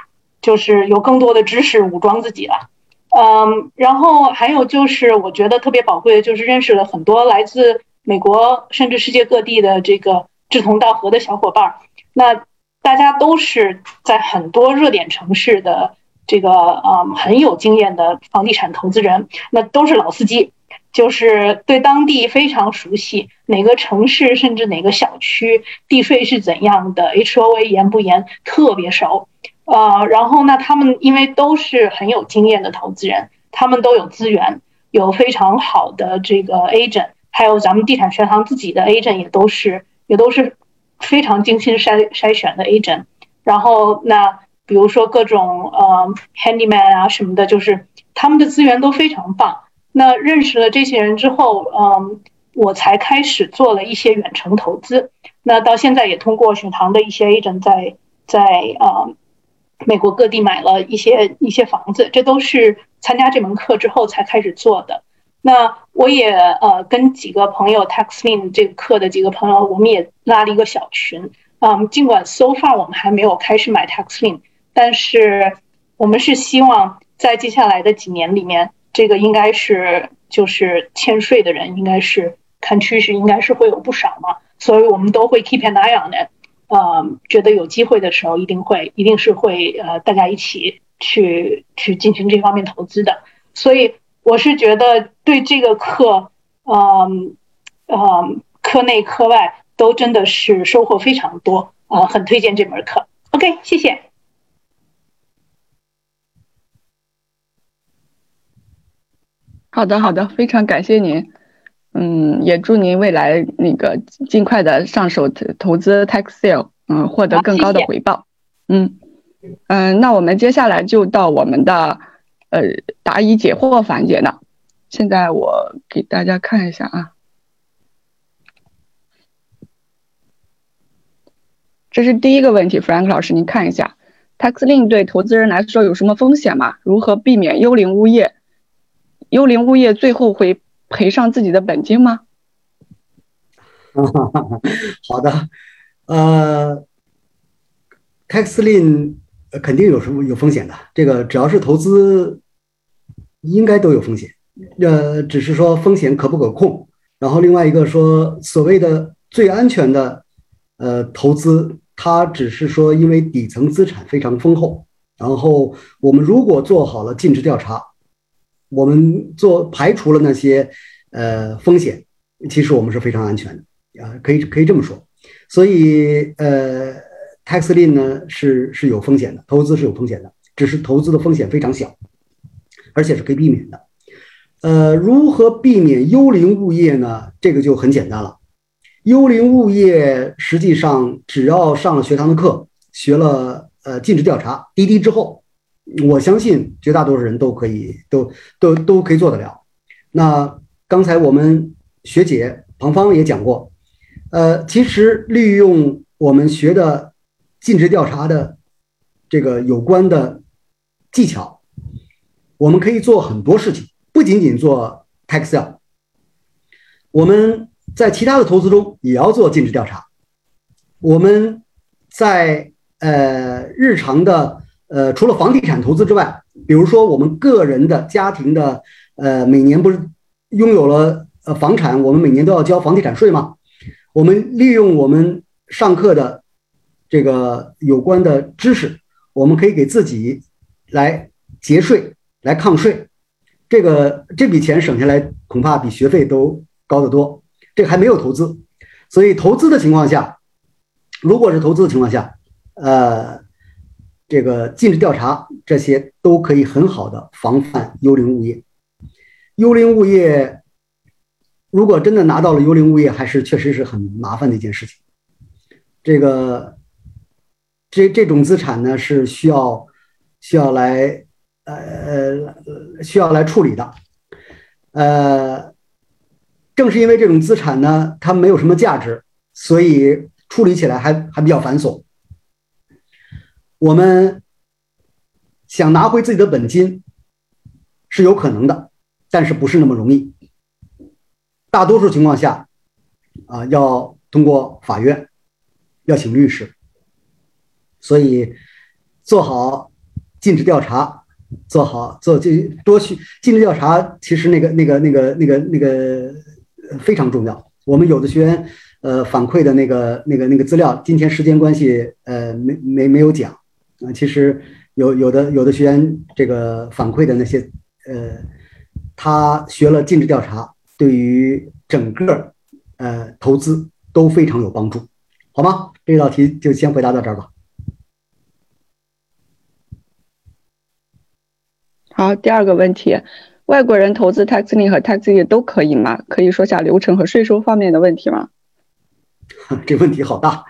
就是有更多的知识武装自己了，嗯，然后还有就是我觉得特别宝贵的就是认识了很多来自美国甚至世界各地的这个志同道合的小伙伴，那大家都是在很多热点城市的。这个嗯很有经验的房地产投资人，那都是老司机，就是对当地非常熟悉，哪个城市甚至哪个小区地税是怎样的，HOA 严不严，特别熟。呃，然后呢，他们因为都是很有经验的投资人，他们都有资源，有非常好的这个 agent，还有咱们地产学堂自己的 agent 也都是也都是非常精心筛筛选的 agent。然后那比如说各种呃 handyman 啊什么的，就是他们的资源都非常棒。那认识了这些人之后，嗯，我才开始做了一些远程投资。那到现在也通过学堂的一些 agent 在在啊美国各地买了一些一些房子，这都是参加这门课之后才开始做的。那我也呃跟几个朋友 Taxling 这个课的几个朋友，我们也拉了一个小群。嗯，尽管 so far 我们还没有开始买 Taxling，但是我们是希望在接下来的几年里面。这个应该是就是欠税的人，应该是看趋势，应该是会有不少嘛，所以我们都会 keep an eye on it，呃，觉得有机会的时候，一定会，一定是会呃，大家一起去去进行这方面投资的。所以我是觉得对这个课，嗯嗯，课内课外都真的是收获非常多，呃，很推荐这门课。OK，谢谢。好的，好的，非常感谢您，嗯，也祝您未来那个尽快的上手投投资 tax sale，嗯，获得更高的回报，嗯，嗯，那我们接下来就到我们的呃答疑解惑环节了。现在我给大家看一下啊，这是第一个问题，Frank 老师，您看一下，tax lien 对投资人来说有什么风险吗？如何避免幽灵物业？幽灵物业最后会赔上自己的本金吗？[laughs] 好的，呃，tax lien 肯定有什么有风险的，这个只要是投资，应该都有风险，呃，只是说风险可不可控。然后另外一个说，所谓的最安全的呃投资，它只是说因为底层资产非常丰厚，然后我们如果做好了尽职调查。我们做排除了那些呃风险，其实我们是非常安全的啊，可以可以这么说。所以呃，tax lien 呢是是有风险的，投资是有风险的，只是投资的风险非常小，而且是可以避免的。呃，如何避免幽灵物业呢？这个就很简单了。幽灵物业实际上只要上了学堂的课，学了呃尽职调查滴滴之后。我相信绝大多数人都可以，都都都可以做得了。那刚才我们学姐庞芳也讲过，呃，其实利用我们学的尽职调查的这个有关的技巧，我们可以做很多事情，不仅仅做 tax sale，我们在其他的投资中也要做尽职调查。我们在呃日常的。呃，除了房地产投资之外，比如说我们个人的家庭的，呃，每年不是拥有了呃房产，我们每年都要交房地产税吗？我们利用我们上课的这个有关的知识，我们可以给自己来节税、来抗税。这个这笔钱省下来，恐怕比学费都高得多。这还没有投资，所以投资的情况下，如果是投资的情况下，呃。这个尽职调查，这些都可以很好的防范幽灵物业。幽灵物业，如果真的拿到了幽灵物业，还是确实是很麻烦的一件事情。这个，这这种资产呢，是需要需要来呃呃需要来处理的。呃，正是因为这种资产呢，它没有什么价值，所以处理起来还还比较繁琐。我们想拿回自己的本金是有可能的，但是不是那么容易。大多数情况下，啊，要通过法院，要请律师。所以做好尽职调查，做好做尽多去尽职调查，其实那个那个那个那个那个非常重要。我们有的学员呃反馈的那个那个那个资料，今天时间关系呃没没没有讲。啊，其实有有的有的学员这个反馈的那些，呃，他学了尽职调查，对于整个呃投资都非常有帮助，好吗？这道题就先回答到这儿吧。好，第二个问题，外国人投资 taxi 和 taxi 都可以吗？可以说下流程和税收方面的问题吗？[laughs] 这问题好大。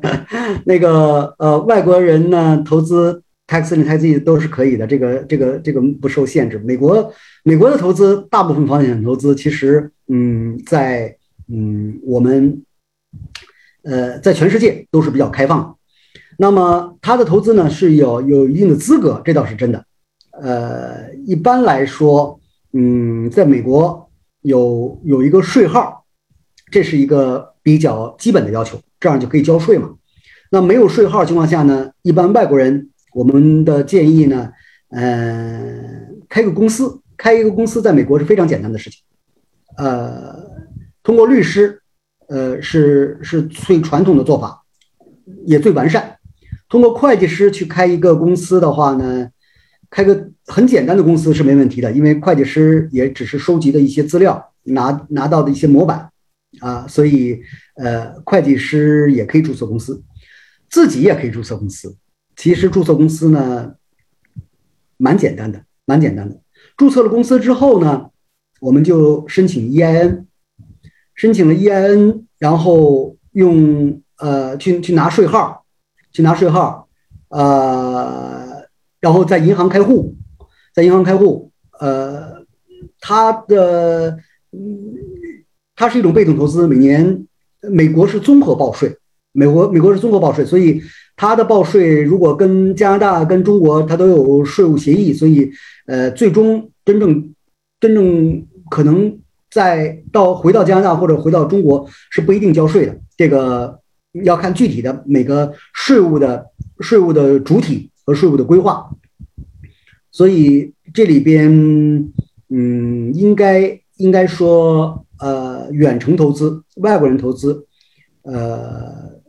[laughs] 那个呃，外国人呢投资 taxi、taxi 都是可以的，这个这个这个不受限制。美国美国的投资，大部分房地产投资其实嗯，在嗯我们呃在全世界都是比较开放。那么他的投资呢是有有一定的资格，这倒是真的。呃，一般来说，嗯，在美国有有一个税号，这是一个比较基本的要求，这样就可以交税嘛。那没有税号情况下呢，一般外国人我们的建议呢，呃，开个公司，开一个公司在美国是非常简单的事情，呃，通过律师，呃，是是最传统的做法，也最完善。通过会计师去开一个公司的话呢。开个很简单的公司是没问题的，因为会计师也只是收集的一些资料，拿拿到的一些模板啊，所以呃，会计师也可以注册公司，自己也可以注册公司。其实注册公司呢，蛮简单的，蛮简单的。注册了公司之后呢，我们就申请 EIN，申请了 EIN，然后用呃去去拿税号，去拿税号，呃。然后在银行开户，在银行开户，呃，他的嗯，它是一种被动投资，每年美国是综合报税，美国美国是综合报税，所以它的报税如果跟加拿大、跟中国它都有税务协议，所以呃，最终真正真正可能在到回到加拿大或者回到中国是不一定交税的，这个要看具体的每个税务的税务的主体。和税务的规划，所以这里边，嗯，应该应该说，呃，远程投资，外国人投资，呃，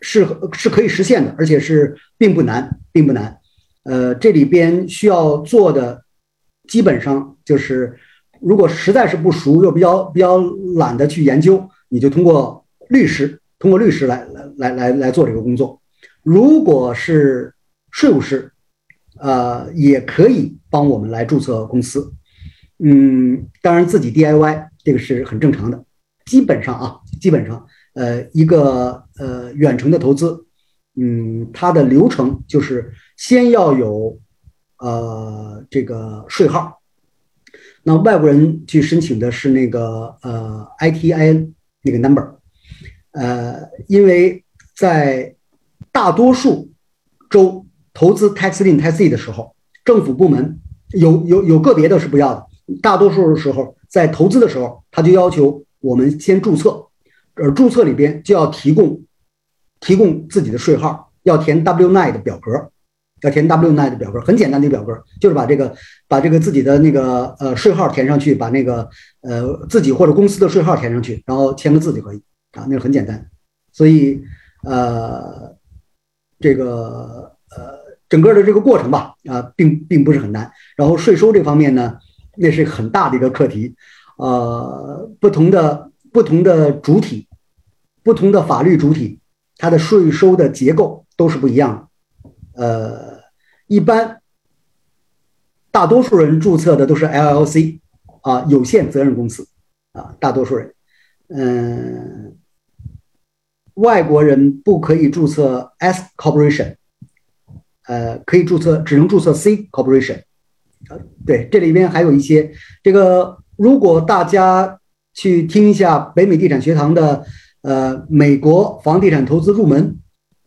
是是可以实现的，而且是并不难，并不难。呃，这里边需要做的，基本上就是，如果实在是不熟，又比较比较懒得去研究，你就通过律师，通过律师来来来来来做这个工作。如果是税务师，呃，也可以帮我们来注册公司，嗯，当然自己 DIY 这个是很正常的。基本上啊，基本上，呃，一个呃远程的投资，嗯，它的流程就是先要有呃这个税号，那外国人去申请的是那个呃 ITIN 那个 number，呃，因为在大多数州。投资 tax in tax 的时候，政府部门有有有个别的是不要的，大多数的时候在投资的时候，他就要求我们先注册，而注册里边就要提供提供自己的税号，要填 W9 的表格，要填 W9 的表格，很简单的表格，就是把这个把这个自己的那个呃税号填上去，把那个呃自己或者公司的税号填上去，然后签个字就可以啊，那个很简单，所以呃这个呃。整个的这个过程吧，啊，并并不是很难。然后税收这方面呢，那是很大的一个课题，呃，不同的不同的主体，不同的法律主体，它的税收的结构都是不一样的。呃，一般大多数人注册的都是 LLC 啊，有限责任公司啊，大多数人，嗯，外国人不可以注册 S corporation。呃，可以注册，只能注册 C corporation。呃，对，这里边还有一些这个，如果大家去听一下北美地产学堂的呃美国房地产投资入门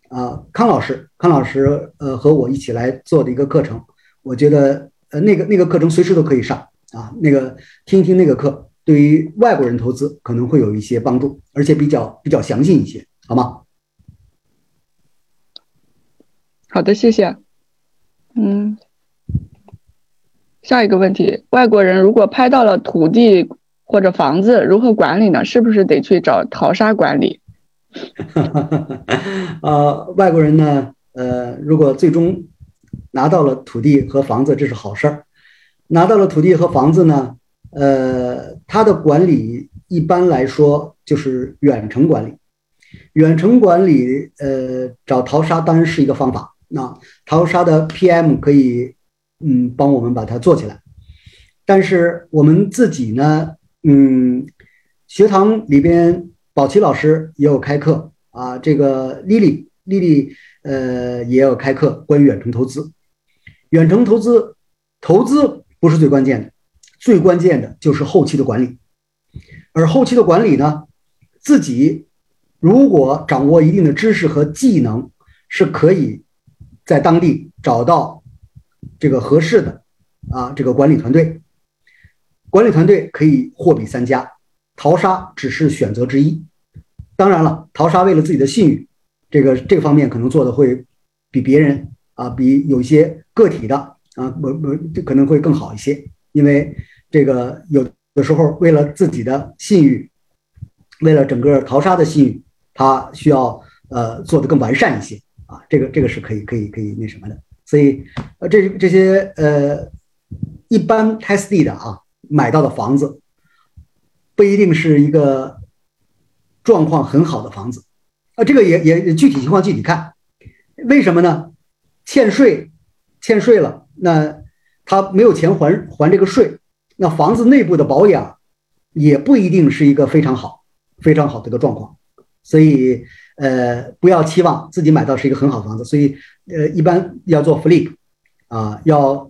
啊，康老师，康老师呃和我一起来做的一个课程，我觉得呃那个那个课程随时都可以上啊，那个听一听那个课，对于外国人投资可能会有一些帮助，而且比较比较详细一些，好吗？好的，谢谢。嗯，下一个问题，外国人如果拍到了土地或者房子，如何管理呢？是不是得去找淘沙管理？[laughs] 呃，外国人呢，呃，如果最终拿到了土地和房子，这是好事儿。拿到了土地和房子呢，呃，他的管理一般来说就是远程管理。远程管理，呃，找淘沙当然是一个方法。那淘沙的 PM 可以，嗯，帮我们把它做起来。但是我们自己呢，嗯，学堂里边，宝琪老师也有开课啊，这个丽丽丽丽，呃，也有开课关于远程投资。远程投资，投资不是最关键的，最关键的就是后期的管理。而后期的管理呢，自己。如果掌握一定的知识和技能，是可以在当地找到这个合适的啊这个管理团队。管理团队可以货比三家，淘沙只是选择之一。当然了，淘沙为了自己的信誉，这个这个方面可能做的会比别人啊，比有些个体的啊不不可能会更好一些。因为这个有的时候为了自己的信誉，为了整个淘沙的信誉。它需要呃做的更完善一些啊，这个这个是可以可以可以那什么的，所以呃这这些呃一般 test 地的啊买到的房子不一定是一个状况很好的房子啊，这个也也具体情况具体看，为什么呢？欠税欠税了，那他没有钱还还这个税，那房子内部的保养也不一定是一个非常好非常好的一个状况。所以，呃，不要期望自己买到是一个很好的房子。所以，呃，一般要做 flip，啊，要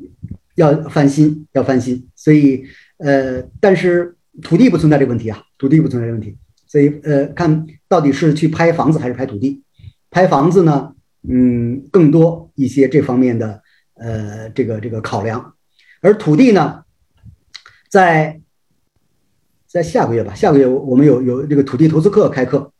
要翻新，要翻新。所以，呃，但是土地不存在这个问题啊，土地不存在这个问题。所以，呃，看到底是去拍房子还是拍土地？拍房子呢，嗯，更多一些这方面的，呃，这个这个考量。而土地呢，在在下个月吧，下个月我们有有这个土地投资课开课。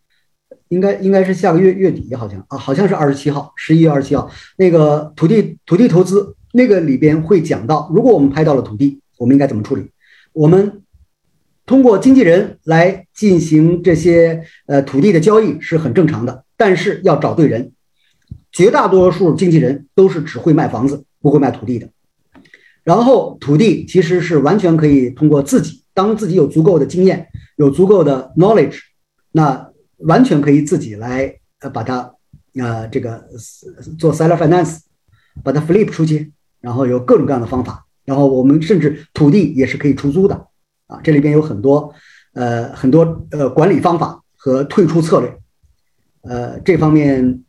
应该应该是下个月月底，好像啊，好像是二十七号，十一月二十七号，那个土地土地投资那个里边会讲到，如果我们拍到了土地，我们应该怎么处理？我们通过经纪人来进行这些呃土地的交易是很正常的，但是要找对人。绝大多数经纪人都是只会卖房子，不会卖土地的。然后土地其实是完全可以通过自己，当自己有足够的经验，有足够的 knowledge，那。完全可以自己来呃把它呃这个做 seller finance，把它 flip 出去，然后有各种各样的方法，然后我们甚至土地也是可以出租的啊，这里边有很多呃很多呃管理方法和退出策略，呃这方面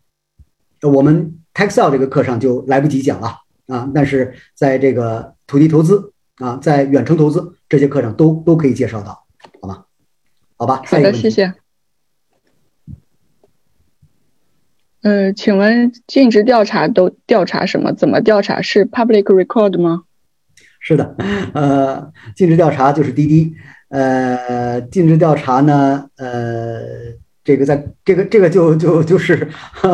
我们 Texel 这个课上就来不及讲了啊，但是在这个土地投资啊，在远程投资这些课上都都可以介绍到，好吗？好吧，好的，谢谢。呃，请问尽职调查都调查什么？怎么调查？是 public record 吗？是的，呃，尽职调查就是滴滴。呃，尽职调查呢，呃，这个在这个这个就就就是，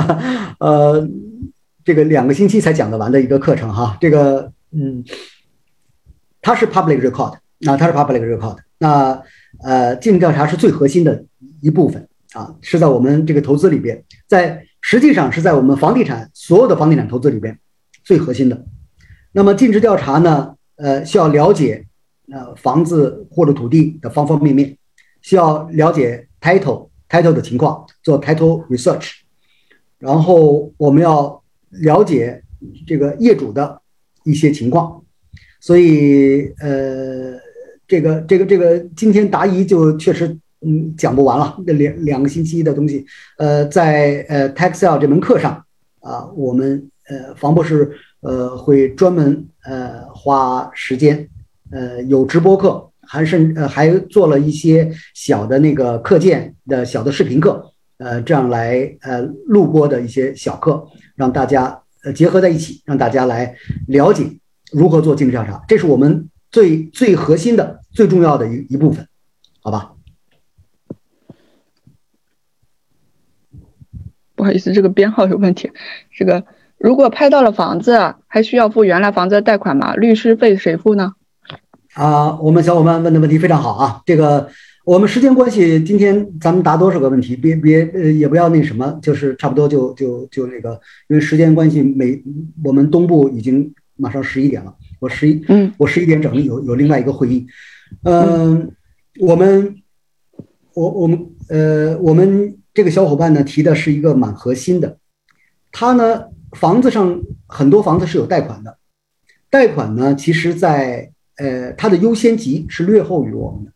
[laughs] 呃，这个两个星期才讲得完的一个课程哈。这个，嗯，它是 public record，那它是 public record，那呃，尽职调查是最核心的一部分啊，是在我们这个投资里边，在。实际上是在我们房地产所有的房地产投资里边最核心的。那么尽职调查呢？呃，需要了解呃房子或者土地的方方面面，需要了解 title title 的情况，做 title research。然后我们要了解这个业主的一些情况。所以呃，这个这个这个今天答疑就确实。嗯，讲不完了，那两两个星期的东西，呃，在呃 Texel 这门课上啊，我们呃房博士呃会专门呃花时间，呃有直播课，还甚呃还做了一些小的那个课件的小的视频课，呃这样来呃录播的一些小课，让大家呃结合在一起，让大家来了解如何做尽职调查，这是我们最最核心的最重要的一一部分，好吧？不好意思，这个编号有问题。这个如果拍到了房子，还需要付原来房子的贷款吗？律师费谁付呢？啊，我们小伙伴问的问题非常好啊。这个我们时间关系，今天咱们答多少个问题？别别呃，也不要那什么，就是差不多就就就那个，因为时间关系，每我们东部已经马上十一点了，我十一嗯，我十一点整有有另外一个会议。嗯，我们我我们呃，我们这个小伙伴呢提的是一个蛮核心的，他呢房子上很多房子是有贷款的，贷款呢其实在呃它的优先级是略后于我们的，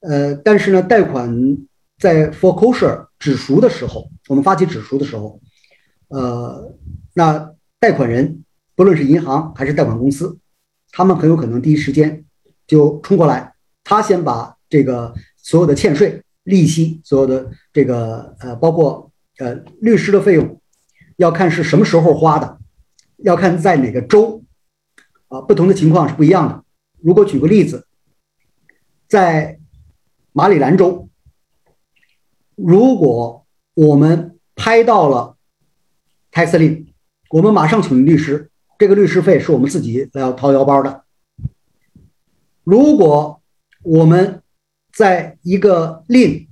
呃，但是呢贷款在 foreclosure 止赎的时候，我们发起止赎的时候，呃，那贷款人不论是银行还是贷款公司，他们很有可能第一时间就冲过来，他先把这个。所有的欠税、利息，所有的这个呃，包括呃律师的费用，要看是什么时候花的，要看在哪个州，啊，不同的情况是不一样的。如果举个例子，在马里兰州，如果我们拍到了泰斯令，我们马上请律师，这个律师费是我们自己要掏腰包的。如果我们在一个令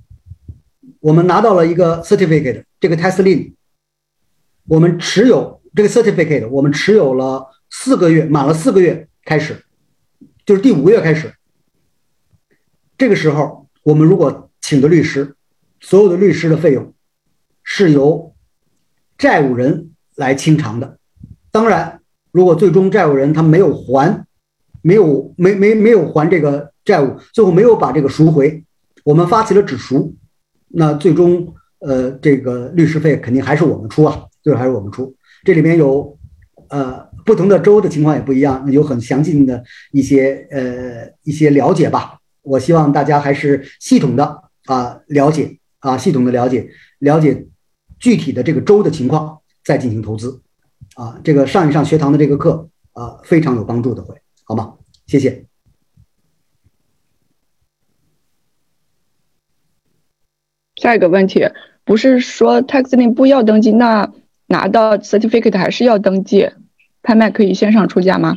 我们拿到了一个 certificate，这个 test 令我们持有这个 certificate，我们持有了四个月，满了四个月开始，就是第五个月开始。这个时候，我们如果请的律师，所有的律师的费用是由债务人来清偿的。当然，如果最终债务人他没有还，没有没没没有还这个。债务最后没有把这个赎回，我们发起了止赎，那最终呃这个律师费肯定还是我们出啊，最后还是我们出。这里面有呃不同的州的情况也不一样，有很详尽的一些呃一些了解吧。我希望大家还是系统的啊了解啊系统的了解了解具体的这个州的情况再进行投资啊。这个上一上学堂的这个课啊非常有帮助的会，好吗？谢谢。下一个问题不是说 tax lien 不要登记，那拿到 certificate 还是要登记？拍卖可以线上出价吗？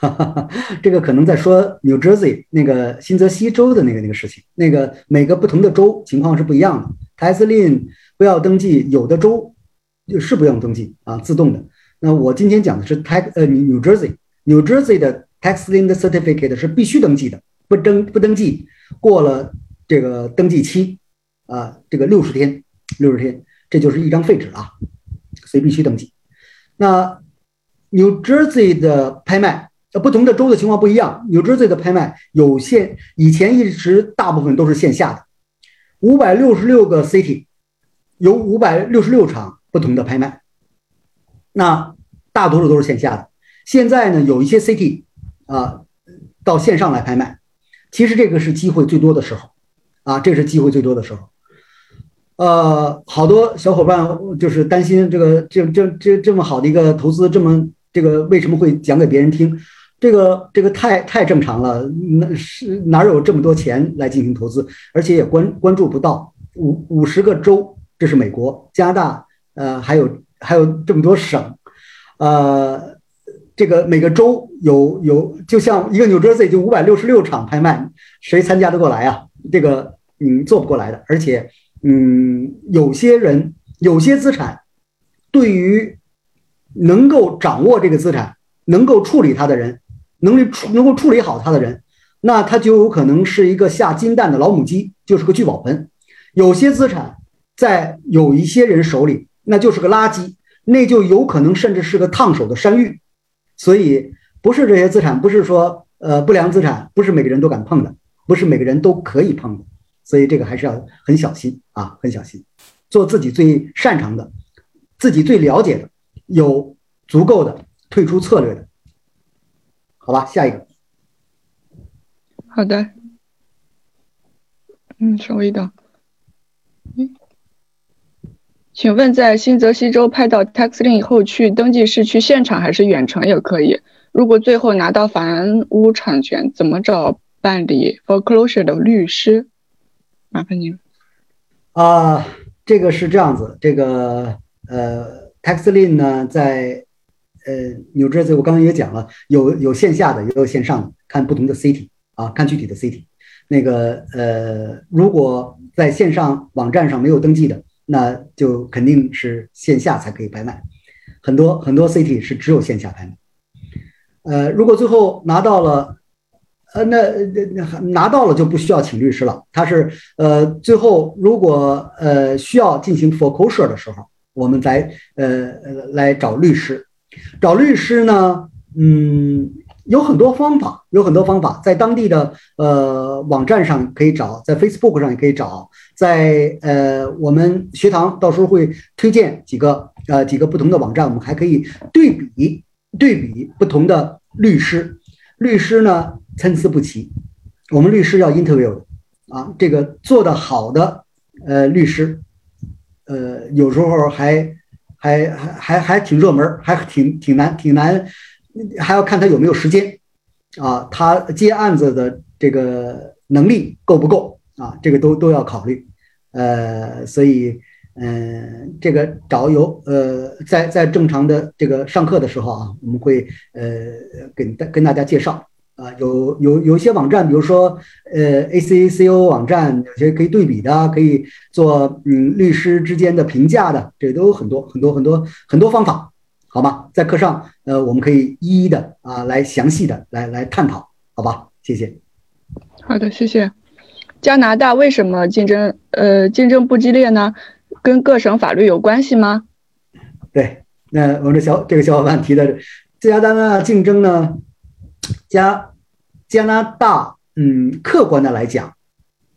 哈哈，这个可能在说 New Jersey 那个新泽西州的那个那个事情，那个每个不同的州情况是不一样的。tax lien 不要登记，有的州是不用登记啊，自动的。那我今天讲的是 tax 呃 New Jersey，New Jersey 的 tax lien 的 certificate 是必须登记的，不登不登记过了这个登记期。啊，这个六十天，六十天，这就是一张废纸了，所以必须登记。那 New Jersey 的拍卖，呃，不同的州的情况不一样。New Jersey 的拍卖有线，以前一直大部分都是线下的，五百六十六个 city，有五百六十六场不同的拍卖，那大多数都是线下的。现在呢，有一些 city 啊，到线上来拍卖，其实这个是机会最多的时候，啊，这是机会最多的时候。呃，好多小伙伴就是担心这个这这这这么好的一个投资，这么这个为什么会讲给别人听？这个这个太太正常了，那是哪有这么多钱来进行投资？而且也关关注不到五五十个州，这是美国、加拿大，呃，还有还有这么多省，呃，这个每个州有有，就像一个 New Jersey 就五百六十六场拍卖，谁参加得过来啊？这个嗯，做不过来的，而且。嗯，有些人有些资产，对于能够掌握这个资产、能够处理它的人，能力处能够处理好它的人，那他就有可能是一个下金蛋的老母鸡，就是个聚宝盆。有些资产在有一些人手里，那就是个垃圾，那就有可能甚至是个烫手的山芋。所以，不是这些资产，不是说呃不良资产，不是每个人都敢碰的，不是每个人都可以碰的。所以这个还是要很小心啊，很小心，做自己最擅长的，自己最了解的，有足够的退出策略的，好吧？下一个。好的。嗯，稍微等。嗯，请问在新泽西州拍到 taxi 以后，去登记是去现场还是远程也可以？如果最后拿到房屋产权，怎么找办理 foreclosure 的律师？麻烦您啊，这个是这样子，这个呃，tax lien 呢，在呃，New Jersey，我刚刚也讲了，有有线下的，也有线上的，看不同的 city 啊，看具体的 city。那个呃，如果在线上网站上没有登记的，那就肯定是线下才可以拍卖。很多很多 city 是只有线下拍卖。呃，如果最后拿到了呃，那那那拿到了就不需要请律师了。他是呃，最后如果呃需要进行 foreclosure 的时候，我们再呃来找律师。找律师呢，嗯，有很多方法，有很多方法，在当地的呃网站上可以找，在 Facebook 上也可以找，在呃我们学堂到时候会推荐几个呃几个不同的网站，我们还可以对比对比不同的律师。律师呢参差不齐，我们律师要 interview 啊，这个做的好的呃律师，呃有时候还还还还还挺热门，还挺挺难挺难，还要看他有没有时间啊，他接案子的这个能力够不够啊，这个都都要考虑，呃，所以嗯，这个找有呃在在正常的这个上课的时候啊，我们会呃跟跟大家介绍。啊，有有有一些网站，比如说呃 ACACO 网站，有些可以对比的，可以做嗯律师之间的评价的，这都有很多很多很多很多方法，好吗？在课上呃我们可以一一的啊来详细的来来探讨，好吧？谢谢。好的，谢谢。加拿大为什么竞争呃竞争不激烈呢？跟各省法律有关系吗？对，那我们的小这个小伙伴提的，加拿大竞争呢？加加拿大，嗯，客观的来讲，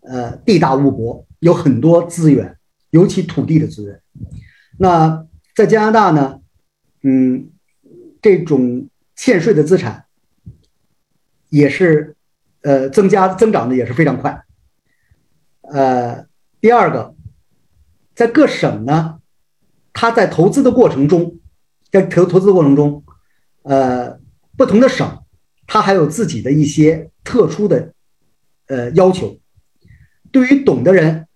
呃，地大物博，有很多资源，尤其土地的资源。那在加拿大呢，嗯，这种欠税的资产也是，呃，增加增长的也是非常快。呃，第二个，在各省呢，它在投资的过程中，在投投资的过程中，呃，不同的省。他还有自己的一些特殊的，呃要求。对于懂的人，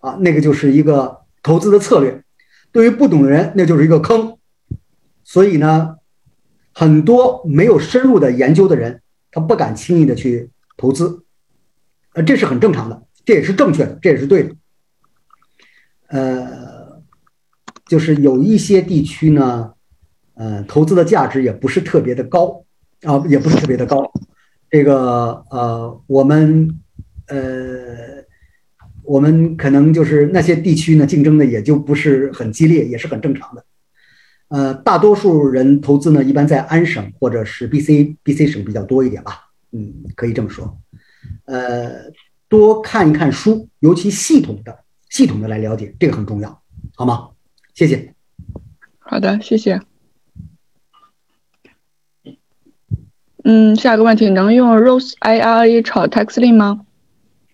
啊，那个就是一个投资的策略；对于不懂的人，那就是一个坑。所以呢，很多没有深入的研究的人，他不敢轻易的去投资，呃，这是很正常的，这也是正确的，这也是对的。呃，就是有一些地区呢，呃，投资的价值也不是特别的高。啊，也不是特别的高，这个呃，我们呃，我们可能就是那些地区呢，竞争的也就不是很激烈，也是很正常的。呃，大多数人投资呢，一般在安省或者是 B C B C 省比较多一点吧，嗯，可以这么说。呃，多看一看书，尤其系统的、系统的来了解，这个很重要，好吗？谢谢。好的，谢谢。嗯，下一个问题，能用 Rose IRA 炒 Taxling 吗？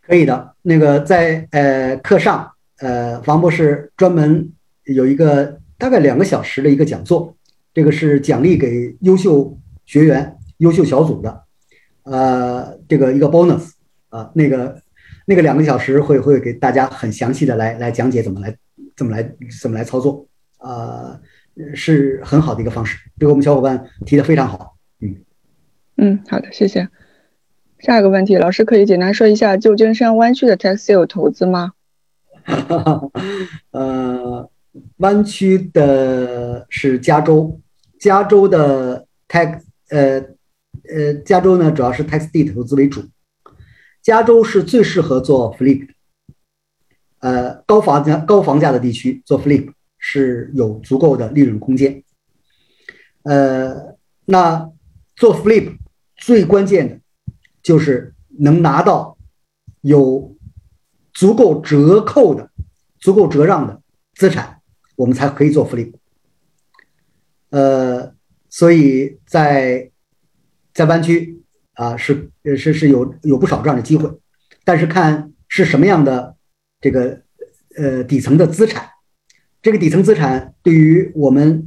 可以的，那个在呃课上，呃王博士专门有一个大概两个小时的一个讲座，这个是奖励给优秀学员、优秀小组的，呃，这个一个 bonus 啊，那个那个两个小时会会给大家很详细的来来讲解怎么来怎么来怎么来操作，啊，是很好的一个方式，这个我们小伙伴提的非常好。嗯，好的，谢谢。下一个问题，老师可以简单说一下旧金山湾区的 Taxil 投资吗？[laughs] 呃，湾区的是加州，加州的 Tax，呃呃，加州呢主要是 Tax D 投资为主，加州是最适合做 Flip，呃，高房价高房价的地区做 Flip 是有足够的利润空间。呃，那做 Flip。最关键的，就是能拿到有足够折扣的、足够折让的资产，我们才可以做福利。呃，所以在在湾区啊，是是是有有不少这样的机会，但是看是什么样的这个呃底层的资产，这个底层资产对于我们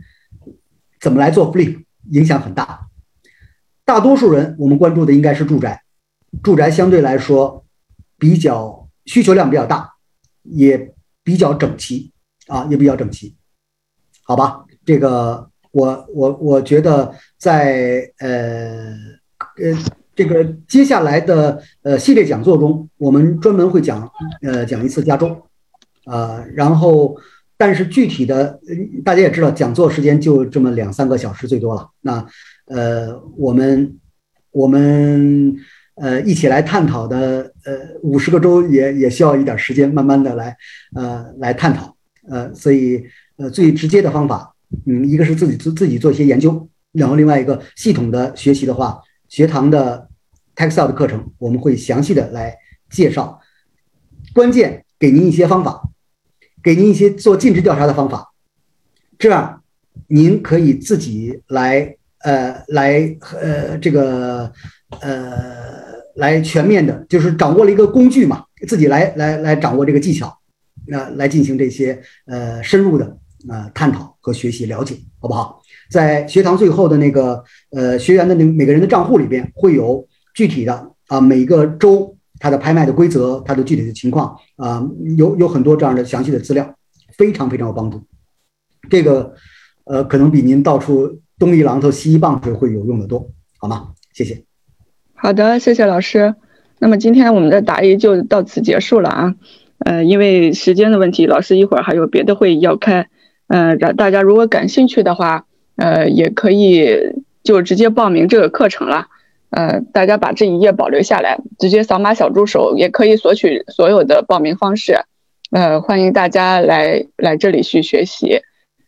怎么来做 flip 影响很大。大多数人，我们关注的应该是住宅，住宅相对来说比较需求量比较大，也比较整齐啊，也比较整齐，好吧？这个我我我觉得在呃呃这个接下来的呃系列讲座中，我们专门会讲呃讲一次加州，啊，然后但是具体的大家也知道，讲座时间就这么两三个小时最多了，那。呃，我们我们呃一起来探讨的，呃五十个州也也需要一点时间，慢慢的来呃来探讨，呃所以呃最直接的方法，嗯一个是自己自自己做一些研究，然后另外一个系统的学习的话，学堂的 Texel 的课程我们会详细的来介绍，关键给您一些方法，给您一些做尽职调查的方法，这样您可以自己来。呃，来呃，这个呃，来全面的，就是掌握了一个工具嘛，自己来来来掌握这个技巧，那来进行这些呃深入的呃探讨和学习了解，好不好？在学堂最后的那个呃学员的那每个人的账户里边会有具体的啊每个周它的拍卖的规则，它的具体的情况啊，有有很多这样的详细的资料，非常非常有帮助。这个呃，可能比您到处。东一榔头西一棒槌会有用的多，好吗？谢谢。好的，谢谢老师。那么今天我们的答疑就到此结束了啊。呃，因为时间的问题，老师一会儿还有别的会议要开。呃，大家如果感兴趣的话，呃，也可以就直接报名这个课程了。呃，大家把这一页保留下来，直接扫码小助手也可以索取所有的报名方式。呃，欢迎大家来来这里去学习。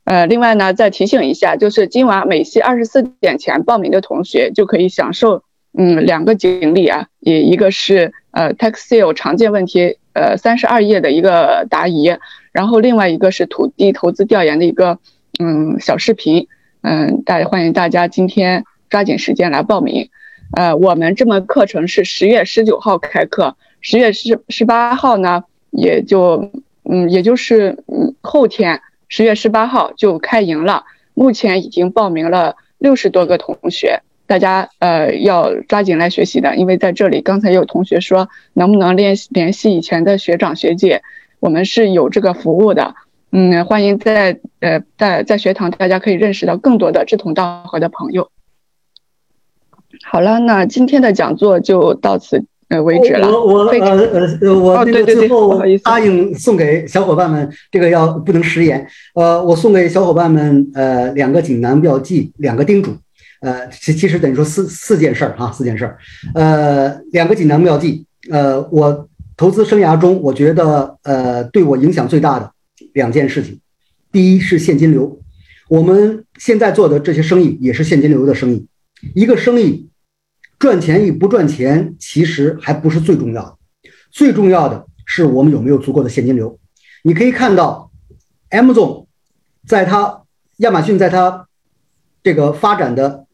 呃，另外呢，再提醒一下，就是今晚美西二十四点前报名的同学就可以享受，嗯，两个锦鲤啊，也一个是呃 tax sale 常见问题，呃三十二页的一个答疑，然后另外一个是土地投资调研的一个嗯小视频，嗯，大欢迎大家今天抓紧时间来报名，呃，我们这门课程是十月十九号开课，十月十十八号呢，也就嗯也就是嗯后天。十月十八号就开营了，目前已经报名了六十多个同学，大家呃要抓紧来学习的，因为在这里刚才有同学说能不能联联系以前的学长学姐，我们是有这个服务的，嗯，欢迎在呃在在学堂大家可以认识到更多的志同道合的朋友。好了，那今天的讲座就到此。为止了。我我呃呃呃，我那个最后答应送给小伙伴们，这个要不能食言。呃，我送给小伙伴们呃两个锦囊妙计，两个叮嘱。呃，其其实等于说四四件事儿哈，四件事儿。呃，两个锦囊妙计。呃，我投资生涯中，我觉得呃对我影响最大的两件事情，第一是现金流。我们现在做的这些生意也是现金流的生意，一个生意。赚钱与不赚钱，其实还不是最重要的，最重要的是我们有没有足够的现金流。你可以看到，M 总在他亚马逊在他这个发展的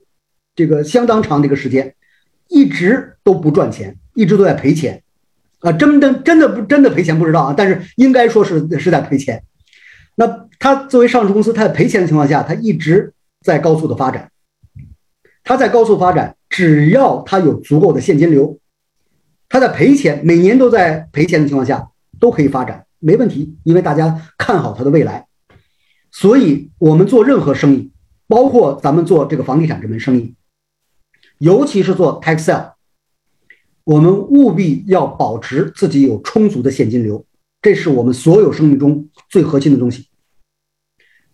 这个相当长的一个时间，一直都不赚钱，一直都在赔钱，啊，真的真的不真的赔钱不知道啊，但是应该说是是在赔钱。那他作为上市公司，他在赔钱的情况下，他一直在高速的发展，他在高速发展。只要他有足够的现金流，他在赔钱，每年都在赔钱的情况下，都可以发展，没问题，因为大家看好他的未来。所以，我们做任何生意，包括咱们做这个房地产这门生意，尤其是做 tax sale，我们务必要保持自己有充足的现金流，这是我们所有生意中最核心的东西。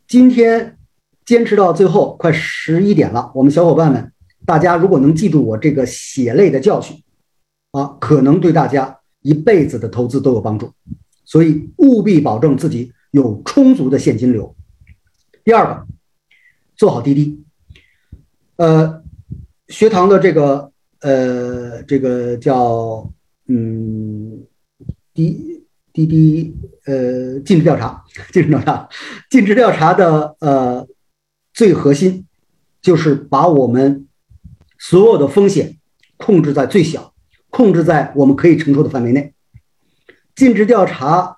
今天坚持到最后，快十一点了，我们小伙伴们。大家如果能记住我这个血泪的教训，啊，可能对大家一辈子的投资都有帮助。所以务必保证自己有充足的现金流。第二个，做好滴滴。呃，学堂的这个呃，这个叫嗯，滴滴滴呃，尽职调查，[laughs] 尽职调查，尽职调查的呃最核心就是把我们。所有的风险控制在最小，控制在我们可以承受的范围内。尽职调查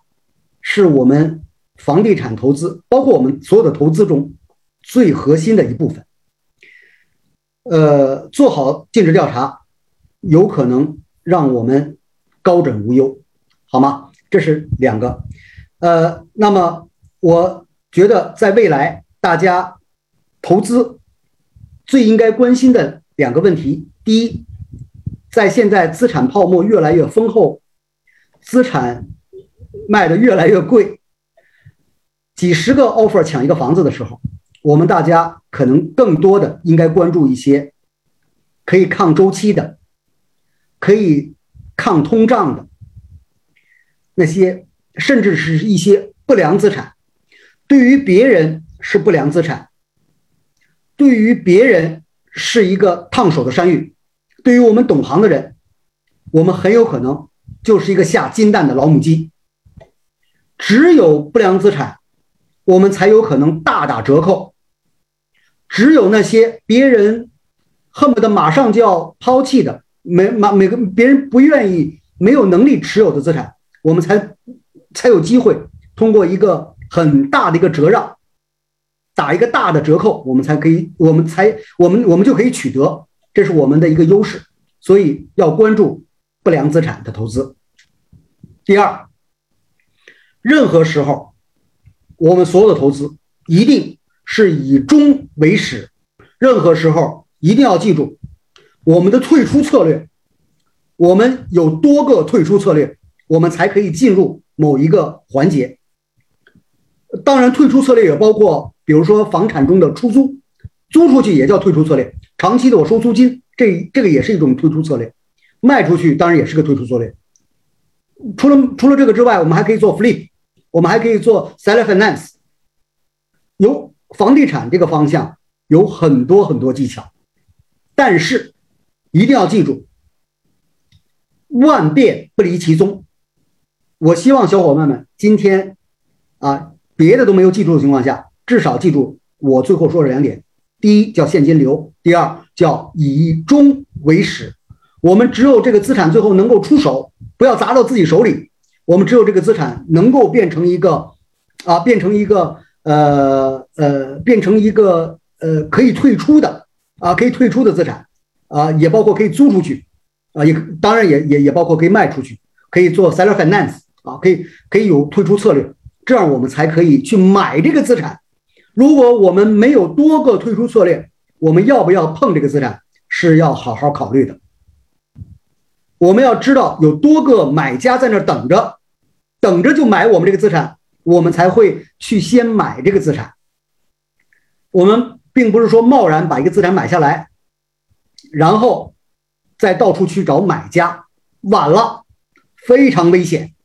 是我们房地产投资，包括我们所有的投资中最核心的一部分。呃，做好尽职调查，有可能让我们高枕无忧，好吗？这是两个。呃，那么我觉得在未来，大家投资最应该关心的。两个问题：第一，在现在资产泡沫越来越丰厚，资产卖的越来越贵，几十个 offer 抢一个房子的时候，我们大家可能更多的应该关注一些可以抗周期的、可以抗通胀的那些，甚至是一些不良资产，对于别人是不良资产，对于别人是一个烫手的山芋，对于我们懂行的人，我们很有可能就是一个下金蛋的老母鸡。只有不良资产，我们才有可能大打折扣。只有那些别人恨不得马上就要抛弃的，没马每个别人不愿意、没有能力持有的资产，我们才才有机会通过一个很大的一个折让，打一个大的折扣，我们才可以，我们才我们我们就可以取得，这是我们的一个优势。所以要关注不良资产的投资。第二，任何时候，我们所有的投资一定。是以终为始，任何时候一定要记住我们的退出策略。我们有多个退出策略，我们才可以进入某一个环节。当然，退出策略也包括，比如说房产中的出租，租出去也叫退出策略。长期的我收租金，这这个也是一种退出策略。卖出去当然也是个退出策略。除了除了这个之外，我们还可以做 flip，我们还可以做 seller finance，有。房地产这个方向有很多很多技巧，但是一定要记住，万变不离其宗。我希望小伙伴们今天啊，别的都没有记住的情况下，至少记住我最后说的两点：第一叫现金流，第二叫以终为始。我们只有这个资产最后能够出手，不要砸到自己手里。我们只有这个资产能够变成一个啊，变成一个。呃呃，变成一个呃可以退出的啊，可以退出的资产啊，也包括可以租出去啊，也当然也也也包括可以卖出去，可以做 seller finance 啊，可以可以有退出策略，这样我们才可以去买这个资产。如果我们没有多个退出策略，我们要不要碰这个资产是要好好考虑的。我们要知道有多个买家在那等着，等着就买我们这个资产。我们才会去先买这个资产。我们并不是说贸然把一个资产买下来，然后再到处去找买家，晚了，非常危险，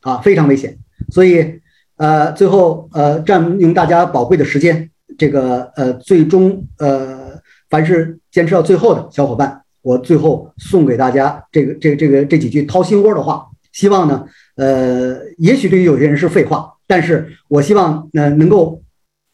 啊，非常危险。所以，呃，最后，呃，占用大家宝贵的时间，这个，呃，最终，呃，凡是坚持到最后的小伙伴，我最后送给大家这个，这，这个这几句掏心窝的话，希望呢。呃，也许对于有些人是废话，但是我希望呃能够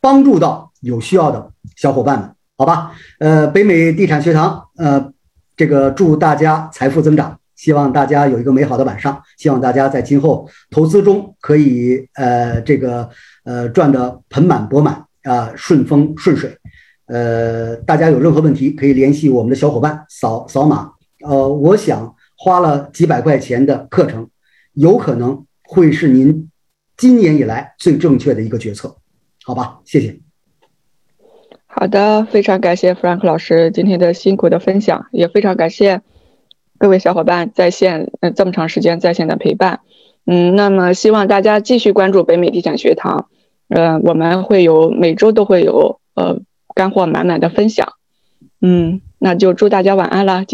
帮助到有需要的小伙伴们，好吧？呃，北美地产学堂，呃，这个祝大家财富增长，希望大家有一个美好的晚上，希望大家在今后投资中可以呃这个呃赚得盆满钵满啊，顺风顺水。呃，大家有任何问题可以联系我们的小伙伴，扫扫码。呃，我想花了几百块钱的课程。有可能会是您今年以来最正确的一个决策，好吧？谢谢。好的，非常感谢 Frank 老师今天的辛苦的分享，也非常感谢各位小伙伴在线呃这么长时间在线的陪伴。嗯，那么希望大家继续关注北美地产学堂，呃，我们会有每周都会有呃干货满满的分享。嗯，那就祝大家晚安了。